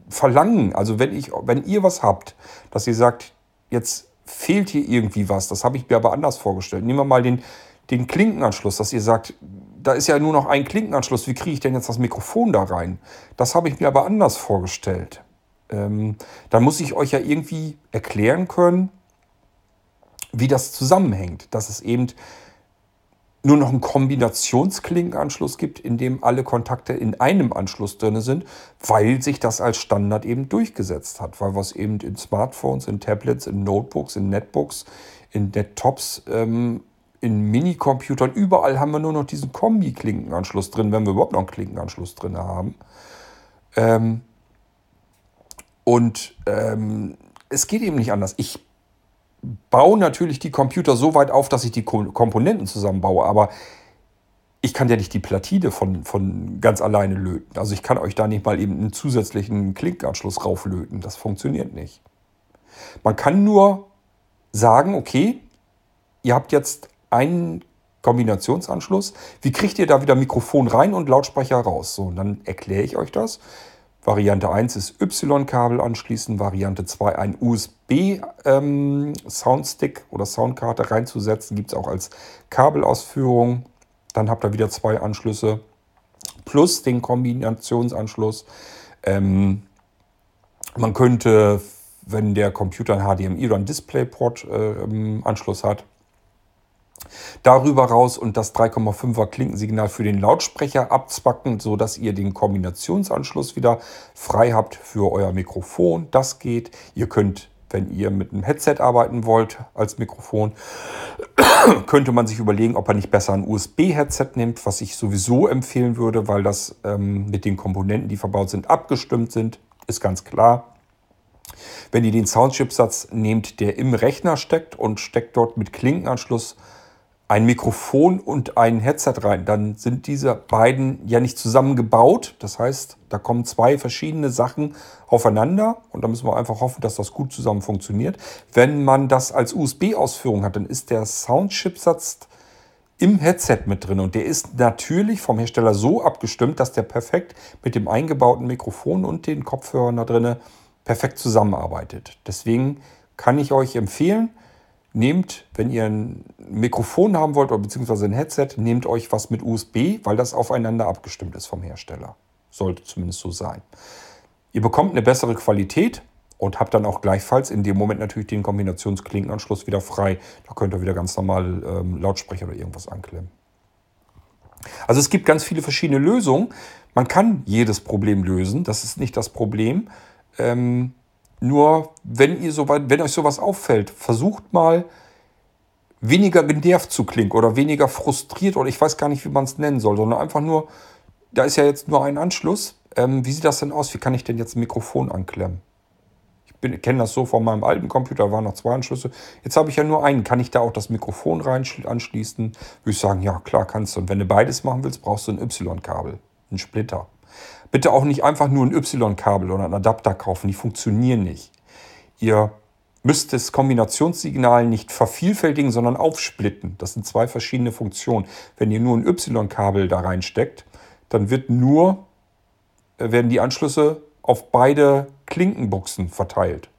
Verlangen. Also wenn, ich, wenn ihr was habt, dass ihr sagt, jetzt fehlt hier irgendwie was, das habe ich mir aber anders vorgestellt. Nehmen wir mal den, den Klinkenanschluss, dass ihr sagt, da ist ja nur noch ein Klinkenanschluss, wie kriege ich denn jetzt das Mikrofon da rein? Das habe ich mir aber anders vorgestellt. Ähm, dann muss ich euch ja irgendwie erklären können, wie das zusammenhängt, dass es eben nur noch einen Kombinationsklinkenanschluss gibt, in dem alle Kontakte in einem Anschluss drin sind, weil sich das als Standard eben durchgesetzt hat, weil was eben in Smartphones, in Tablets, in Notebooks, in Netbooks, in Netttops ähm, in Minicomputern, überall haben wir nur noch diesen Kombi-Klinkenanschluss drin, wenn wir überhaupt noch einen Klinkenanschluss drin haben. Ähm, und ähm, es geht eben nicht anders. Ich baue natürlich die Computer so weit auf, dass ich die Komponenten zusammenbaue, aber ich kann ja nicht die Platine von, von ganz alleine löten. Also ich kann euch da nicht mal eben einen zusätzlichen Klinkenanschluss rauflöten. Das funktioniert nicht. Man kann nur sagen, okay, ihr habt jetzt einen Kombinationsanschluss. Wie kriegt ihr da wieder Mikrofon rein und Lautsprecher raus? So, und dann erkläre ich euch das. Variante 1 ist Y-Kabel anschließen, Variante 2 ein USB-Soundstick ähm, oder Soundkarte reinzusetzen, gibt es auch als Kabelausführung. Dann habt ihr wieder zwei Anschlüsse plus den Kombinationsanschluss. Ähm, man könnte, wenn der Computer ein HDMI oder ein DisplayPort-Anschluss äh, hat, darüber raus und das 3,5er Klinkensignal für den Lautsprecher abzwacken, sodass ihr den Kombinationsanschluss wieder frei habt für euer Mikrofon. Das geht. Ihr könnt, wenn ihr mit einem Headset arbeiten wollt als Mikrofon, könnte man sich überlegen, ob er nicht besser ein USB-Headset nimmt, was ich sowieso empfehlen würde, weil das ähm, mit den Komponenten, die verbaut sind, abgestimmt sind. Ist ganz klar. Wenn ihr den Soundchipsatz nehmt, der im Rechner steckt und steckt dort mit Klinkenanschluss ein Mikrofon und ein Headset rein, dann sind diese beiden ja nicht zusammengebaut. Das heißt, da kommen zwei verschiedene Sachen aufeinander und da müssen wir einfach hoffen, dass das gut zusammen funktioniert. Wenn man das als USB-Ausführung hat, dann ist der Soundchipsatz im Headset mit drin und der ist natürlich vom Hersteller so abgestimmt, dass der perfekt mit dem eingebauten Mikrofon und den Kopfhörern da drin perfekt zusammenarbeitet. Deswegen kann ich euch empfehlen, nehmt, wenn ihr ein Mikrofon haben wollt oder beziehungsweise ein Headset, nehmt euch was mit USB, weil das aufeinander abgestimmt ist vom Hersteller. Sollte zumindest so sein. Ihr bekommt eine bessere Qualität und habt dann auch gleichfalls in dem Moment natürlich den Kombinationsklinkenanschluss wieder frei. Da könnt ihr wieder ganz normal ähm, Lautsprecher oder irgendwas anklemmen. Also es gibt ganz viele verschiedene Lösungen. Man kann jedes Problem lösen, das ist nicht das Problem. Ähm, nur wenn ihr so weit, wenn euch sowas auffällt, versucht mal weniger genervt zu klingen oder weniger frustriert oder ich weiß gar nicht, wie man es nennen soll, sondern einfach nur, da ist ja jetzt nur ein Anschluss. Ähm, wie sieht das denn aus? Wie kann ich denn jetzt ein Mikrofon anklemmen? Ich kenne das so von meinem alten Computer, da waren noch zwei Anschlüsse. Jetzt habe ich ja nur einen. Kann ich da auch das Mikrofon rein anschließen? Würde ich sagen, ja klar, kannst du. Und wenn du beides machen willst, brauchst du ein Y-Kabel, einen Splitter. Bitte auch nicht einfach nur ein Y-Kabel oder einen Adapter kaufen, die funktionieren nicht. Ihr müsst das Kombinationssignal nicht vervielfältigen, sondern aufsplitten. Das sind zwei verschiedene Funktionen. Wenn ihr nur ein Y-Kabel da reinsteckt, dann wird nur, äh, werden die Anschlüsse auf beide Klinkenbuchsen verteilt.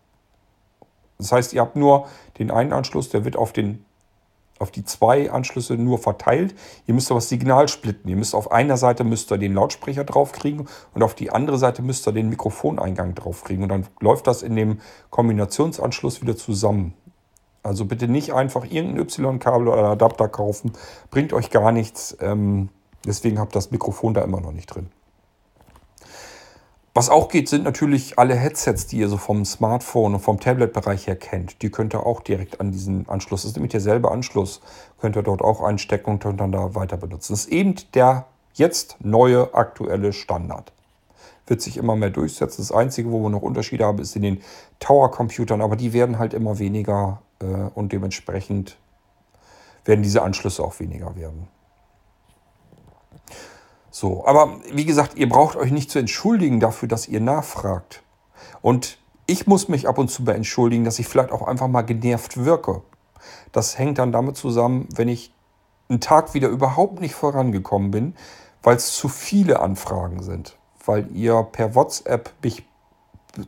Das heißt, ihr habt nur den einen Anschluss, der wird auf den auf die zwei Anschlüsse nur verteilt. Ihr müsst aber das Signal splitten. Ihr müsst auf einer Seite müsst ihr den Lautsprecher draufkriegen und auf die andere Seite müsst ihr den Mikrofoneingang draufkriegen. Und dann läuft das in dem Kombinationsanschluss wieder zusammen. Also bitte nicht einfach irgendein Y-Kabel oder Adapter kaufen. Bringt euch gar nichts. Ähm, deswegen habt ihr das Mikrofon da immer noch nicht drin. Was auch geht, sind natürlich alle Headsets, die ihr so vom Smartphone und vom Tablet-Bereich her kennt. Die könnt ihr auch direkt an diesen Anschluss, das ist nämlich derselbe Anschluss, könnt ihr dort auch einstecken und könnt dann da weiter benutzen. Das ist eben der jetzt neue aktuelle Standard. Wird sich immer mehr durchsetzen. Das Einzige, wo wir noch Unterschiede haben, ist in den Tower-Computern, aber die werden halt immer weniger äh, und dementsprechend werden diese Anschlüsse auch weniger werden. So, aber wie gesagt, ihr braucht euch nicht zu entschuldigen dafür, dass ihr nachfragt. Und ich muss mich ab und zu bei entschuldigen, dass ich vielleicht auch einfach mal genervt wirke. Das hängt dann damit zusammen, wenn ich einen Tag wieder überhaupt nicht vorangekommen bin, weil es zu viele Anfragen sind, weil ihr per WhatsApp mich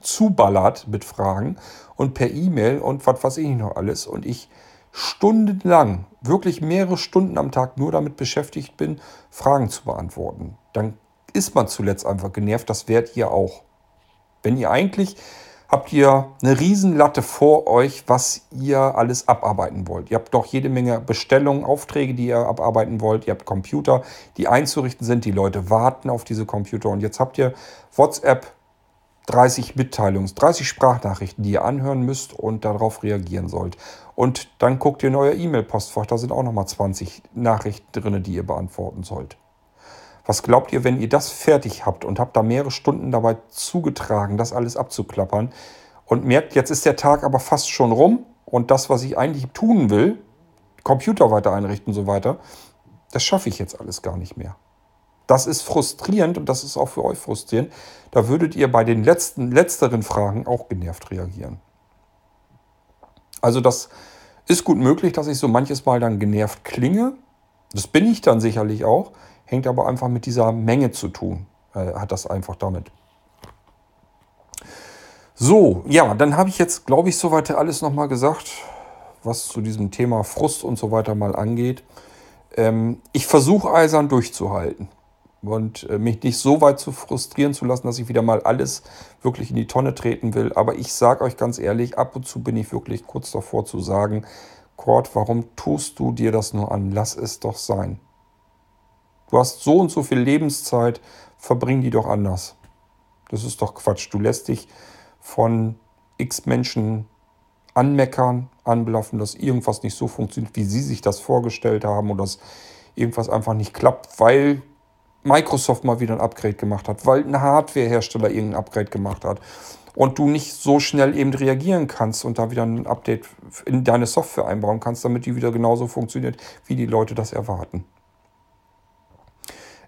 zuballert mit Fragen und per E-Mail und was weiß ich noch alles und ich stundenlang, wirklich mehrere Stunden am Tag nur damit beschäftigt bin, Fragen zu beantworten, dann ist man zuletzt einfach genervt. Das werdet ihr auch. Wenn ihr eigentlich habt ihr eine Riesenlatte vor euch, was ihr alles abarbeiten wollt. Ihr habt noch jede Menge Bestellungen, Aufträge, die ihr abarbeiten wollt. Ihr habt Computer, die einzurichten sind. Die Leute warten auf diese Computer. Und jetzt habt ihr WhatsApp 30 Mitteilungs-, 30 Sprachnachrichten, die ihr anhören müsst und darauf reagieren sollt. Und dann guckt ihr in euer E-Mail-Postfach, da sind auch nochmal 20 Nachrichten drin, die ihr beantworten sollt. Was glaubt ihr, wenn ihr das fertig habt und habt da mehrere Stunden dabei zugetragen, das alles abzuklappern und merkt, jetzt ist der Tag aber fast schon rum und das, was ich eigentlich tun will, Computer weiter einrichten und so weiter, das schaffe ich jetzt alles gar nicht mehr. Das ist frustrierend und das ist auch für euch frustrierend. Da würdet ihr bei den letzten, letzteren Fragen auch genervt reagieren. Also das ist gut möglich, dass ich so manches Mal dann genervt klinge. Das bin ich dann sicherlich auch. Hängt aber einfach mit dieser Menge zu tun. Äh, hat das einfach damit. So, ja, dann habe ich jetzt, glaube ich, soweit alles nochmal gesagt, was zu diesem Thema Frust und so weiter mal angeht. Ähm, ich versuche eisern durchzuhalten und äh, mich nicht so weit zu frustrieren zu lassen, dass ich wieder mal alles wirklich in die Tonne treten will. Aber ich sage euch ganz ehrlich, ab und zu bin ich wirklich kurz davor zu sagen, Kurt, warum tust du dir das nur an? Lass es doch sein. Du hast so und so viel Lebenszeit, verbring die doch anders. Das ist doch Quatsch. Du lässt dich von x Menschen anmeckern, anblaffen, dass irgendwas nicht so funktioniert, wie sie sich das vorgestellt haben oder dass irgendwas einfach nicht klappt, weil Microsoft mal wieder ein Upgrade gemacht hat, weil ein Hardwarehersteller irgendein Upgrade gemacht hat und du nicht so schnell eben reagieren kannst und da wieder ein Update in deine Software einbauen kannst, damit die wieder genauso funktioniert, wie die Leute das erwarten.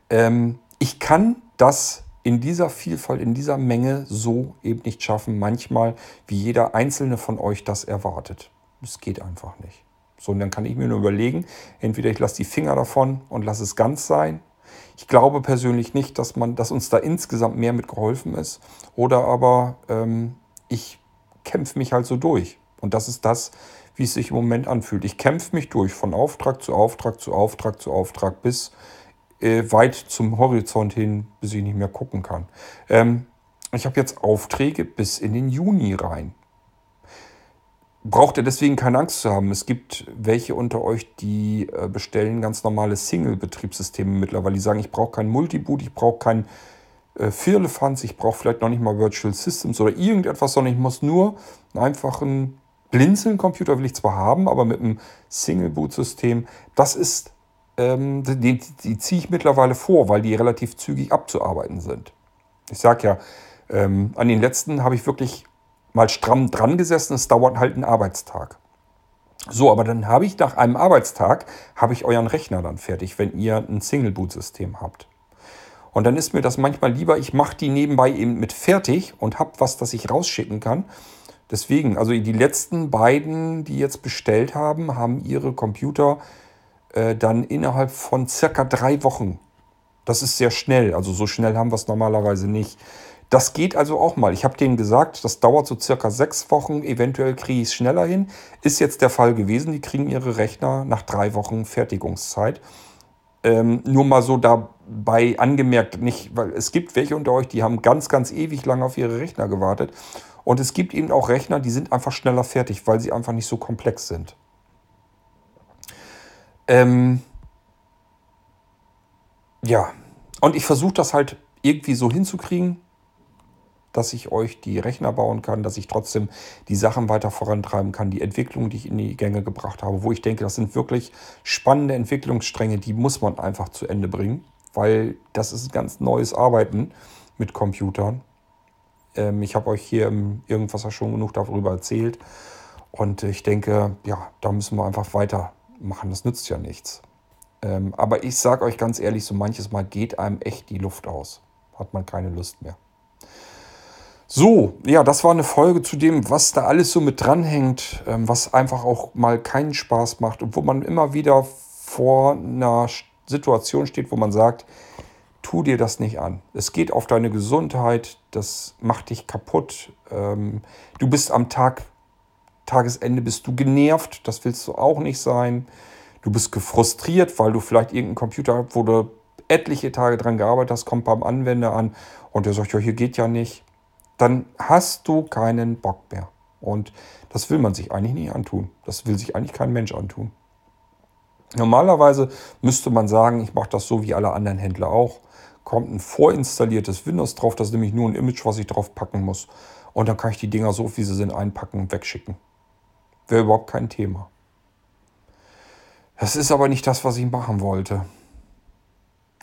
Ähm, ich kann das in dieser Vielfalt, in dieser Menge so eben nicht schaffen, manchmal, wie jeder einzelne von euch das erwartet. Es geht einfach nicht. So, und dann kann ich mir nur überlegen, entweder ich lasse die Finger davon und lasse es ganz sein. Ich glaube persönlich nicht, dass, man, dass uns da insgesamt mehr mit geholfen ist. Oder aber ähm, ich kämpfe mich halt so durch. Und das ist das, wie es sich im Moment anfühlt. Ich kämpfe mich durch von Auftrag zu Auftrag zu Auftrag zu Auftrag bis äh, weit zum Horizont hin, bis ich nicht mehr gucken kann. Ähm, ich habe jetzt Aufträge bis in den Juni rein braucht ihr deswegen keine Angst zu haben. Es gibt welche unter euch, die äh, bestellen ganz normale Single-Betriebssysteme mittlerweile. Die sagen, ich brauche kein Multiboot, ich brauche kein äh, Firlefanz, ich brauche vielleicht noch nicht mal Virtual Systems oder irgendetwas, sondern ich muss nur einen einfachen Blinzeln-Computer will ich zwar haben, aber mit einem Single-Boot-System, das ist, ähm, die, die ziehe ich mittlerweile vor, weil die relativ zügig abzuarbeiten sind. Ich sage ja, ähm, an den letzten habe ich wirklich mal stramm dran gesessen, es dauert halt einen Arbeitstag. So, aber dann habe ich nach einem Arbeitstag, habe ich euren Rechner dann fertig, wenn ihr ein Single-Boot-System habt. Und dann ist mir das manchmal lieber, ich mache die nebenbei eben mit fertig und habe was, das ich rausschicken kann. Deswegen, also die letzten beiden, die jetzt bestellt haben, haben ihre Computer äh, dann innerhalb von circa drei Wochen. Das ist sehr schnell, also so schnell haben wir es normalerweise nicht. Das geht also auch mal. Ich habe denen gesagt, das dauert so circa sechs Wochen, eventuell kriege ich es schneller hin. Ist jetzt der Fall gewesen. Die kriegen ihre Rechner nach drei Wochen Fertigungszeit. Ähm, nur mal so dabei angemerkt, nicht, weil es gibt welche unter euch, die haben ganz, ganz ewig lang auf ihre Rechner gewartet. Und es gibt eben auch Rechner, die sind einfach schneller fertig, weil sie einfach nicht so komplex sind. Ähm ja, und ich versuche das halt irgendwie so hinzukriegen dass ich euch die Rechner bauen kann, dass ich trotzdem die Sachen weiter vorantreiben kann, die Entwicklung, die ich in die Gänge gebracht habe, wo ich denke, das sind wirklich spannende Entwicklungsstränge, die muss man einfach zu Ende bringen, weil das ist ein ganz neues Arbeiten mit Computern. Ähm, ich habe euch hier im Irgendwas schon genug darüber erzählt und ich denke, ja, da müssen wir einfach weitermachen, das nützt ja nichts. Ähm, aber ich sage euch ganz ehrlich, so manches Mal geht einem echt die Luft aus. Hat man keine Lust mehr. So, ja, das war eine Folge zu dem, was da alles so mit dranhängt, ähm, was einfach auch mal keinen Spaß macht und wo man immer wieder vor einer Situation steht, wo man sagt, tu dir das nicht an. Es geht auf deine Gesundheit, das macht dich kaputt. Ähm, du bist am Tag, Tagesende bist du genervt, das willst du auch nicht sein. Du bist gefrustriert, weil du vielleicht irgendeinen Computer, wo du etliche Tage dran gearbeitet hast, kommt beim Anwender an und der sagt, ja, hier geht ja nicht dann hast du keinen Bock mehr. Und das will man sich eigentlich nicht antun. Das will sich eigentlich kein Mensch antun. Normalerweise müsste man sagen, ich mache das so wie alle anderen Händler auch. Kommt ein vorinstalliertes Windows drauf, das ist nämlich nur ein Image, was ich drauf packen muss. Und dann kann ich die Dinger so, wie sie sind, einpacken und wegschicken. Wäre überhaupt kein Thema. Das ist aber nicht das, was ich machen wollte.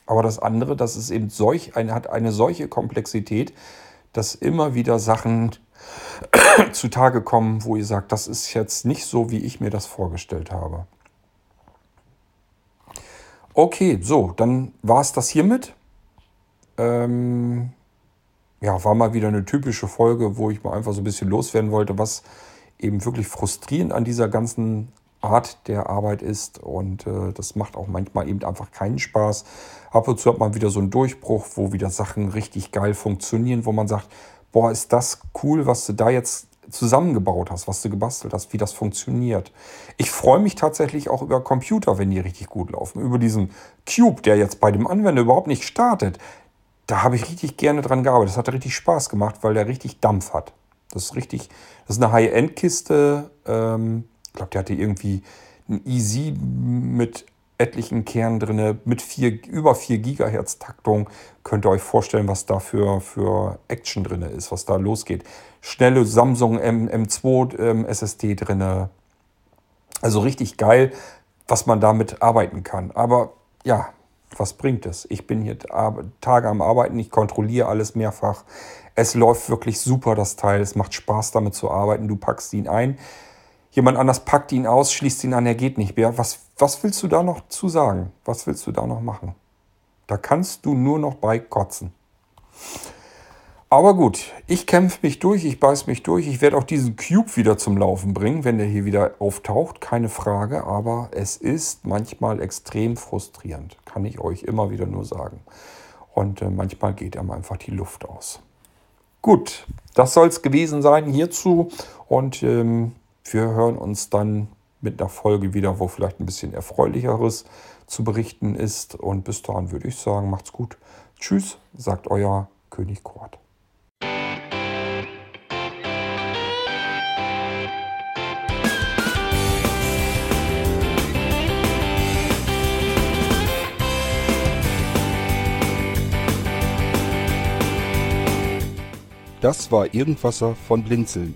Aber das andere, das ist eben solch, eine, hat eine solche Komplexität, dass immer wieder Sachen zutage kommen, wo ihr sagt, das ist jetzt nicht so, wie ich mir das vorgestellt habe. Okay, so, dann war es das hiermit. Ähm, ja, war mal wieder eine typische Folge, wo ich mal einfach so ein bisschen loswerden wollte, was eben wirklich frustrierend an dieser ganzen Art der Arbeit ist. Und äh, das macht auch manchmal eben einfach keinen Spaß. Ab und zu hat man wieder so einen Durchbruch, wo wieder Sachen richtig geil funktionieren, wo man sagt, boah, ist das cool, was du da jetzt zusammengebaut hast, was du gebastelt hast, wie das funktioniert. Ich freue mich tatsächlich auch über Computer, wenn die richtig gut laufen. Über diesen Cube, der jetzt bei dem Anwender überhaupt nicht startet. Da habe ich richtig gerne dran gearbeitet. Das hat richtig Spaß gemacht, weil der richtig Dampf hat. Das ist richtig, das ist eine High-End-Kiste. Ähm, ich glaube, der hatte irgendwie ein Easy mit etlichen Kernen drin, mit vier, über 4 Gigahertz Taktung. Könnt ihr euch vorstellen, was da für, für Action drin ist, was da losgeht. Schnelle Samsung M, M2 ähm, SSD drin. Also richtig geil, was man damit arbeiten kann. Aber ja, Was bringt es? Ich bin hier Tage am Arbeiten, ich kontrolliere alles mehrfach. Es läuft wirklich super, das Teil. Es macht Spaß, damit zu arbeiten. Du packst ihn ein. Jemand anders packt ihn aus, schließt ihn an, er geht nicht mehr. Was, was willst du da noch zu sagen? Was willst du da noch machen? Da kannst du nur noch bei kotzen. Aber gut, ich kämpfe mich durch, ich beiß mich durch. Ich werde auch diesen Cube wieder zum Laufen bringen, wenn der hier wieder auftaucht, keine Frage. Aber es ist manchmal extrem frustrierend, kann ich euch immer wieder nur sagen. Und äh, manchmal geht einem einfach die Luft aus. Gut, das soll es gewesen sein hierzu. Und ähm, wir hören uns dann mit einer Folge wieder, wo vielleicht ein bisschen erfreulicheres zu berichten ist. Und bis dahin würde ich sagen, macht's gut. Tschüss, sagt euer König Kort. Das war Irgendwasser von Blinzeln.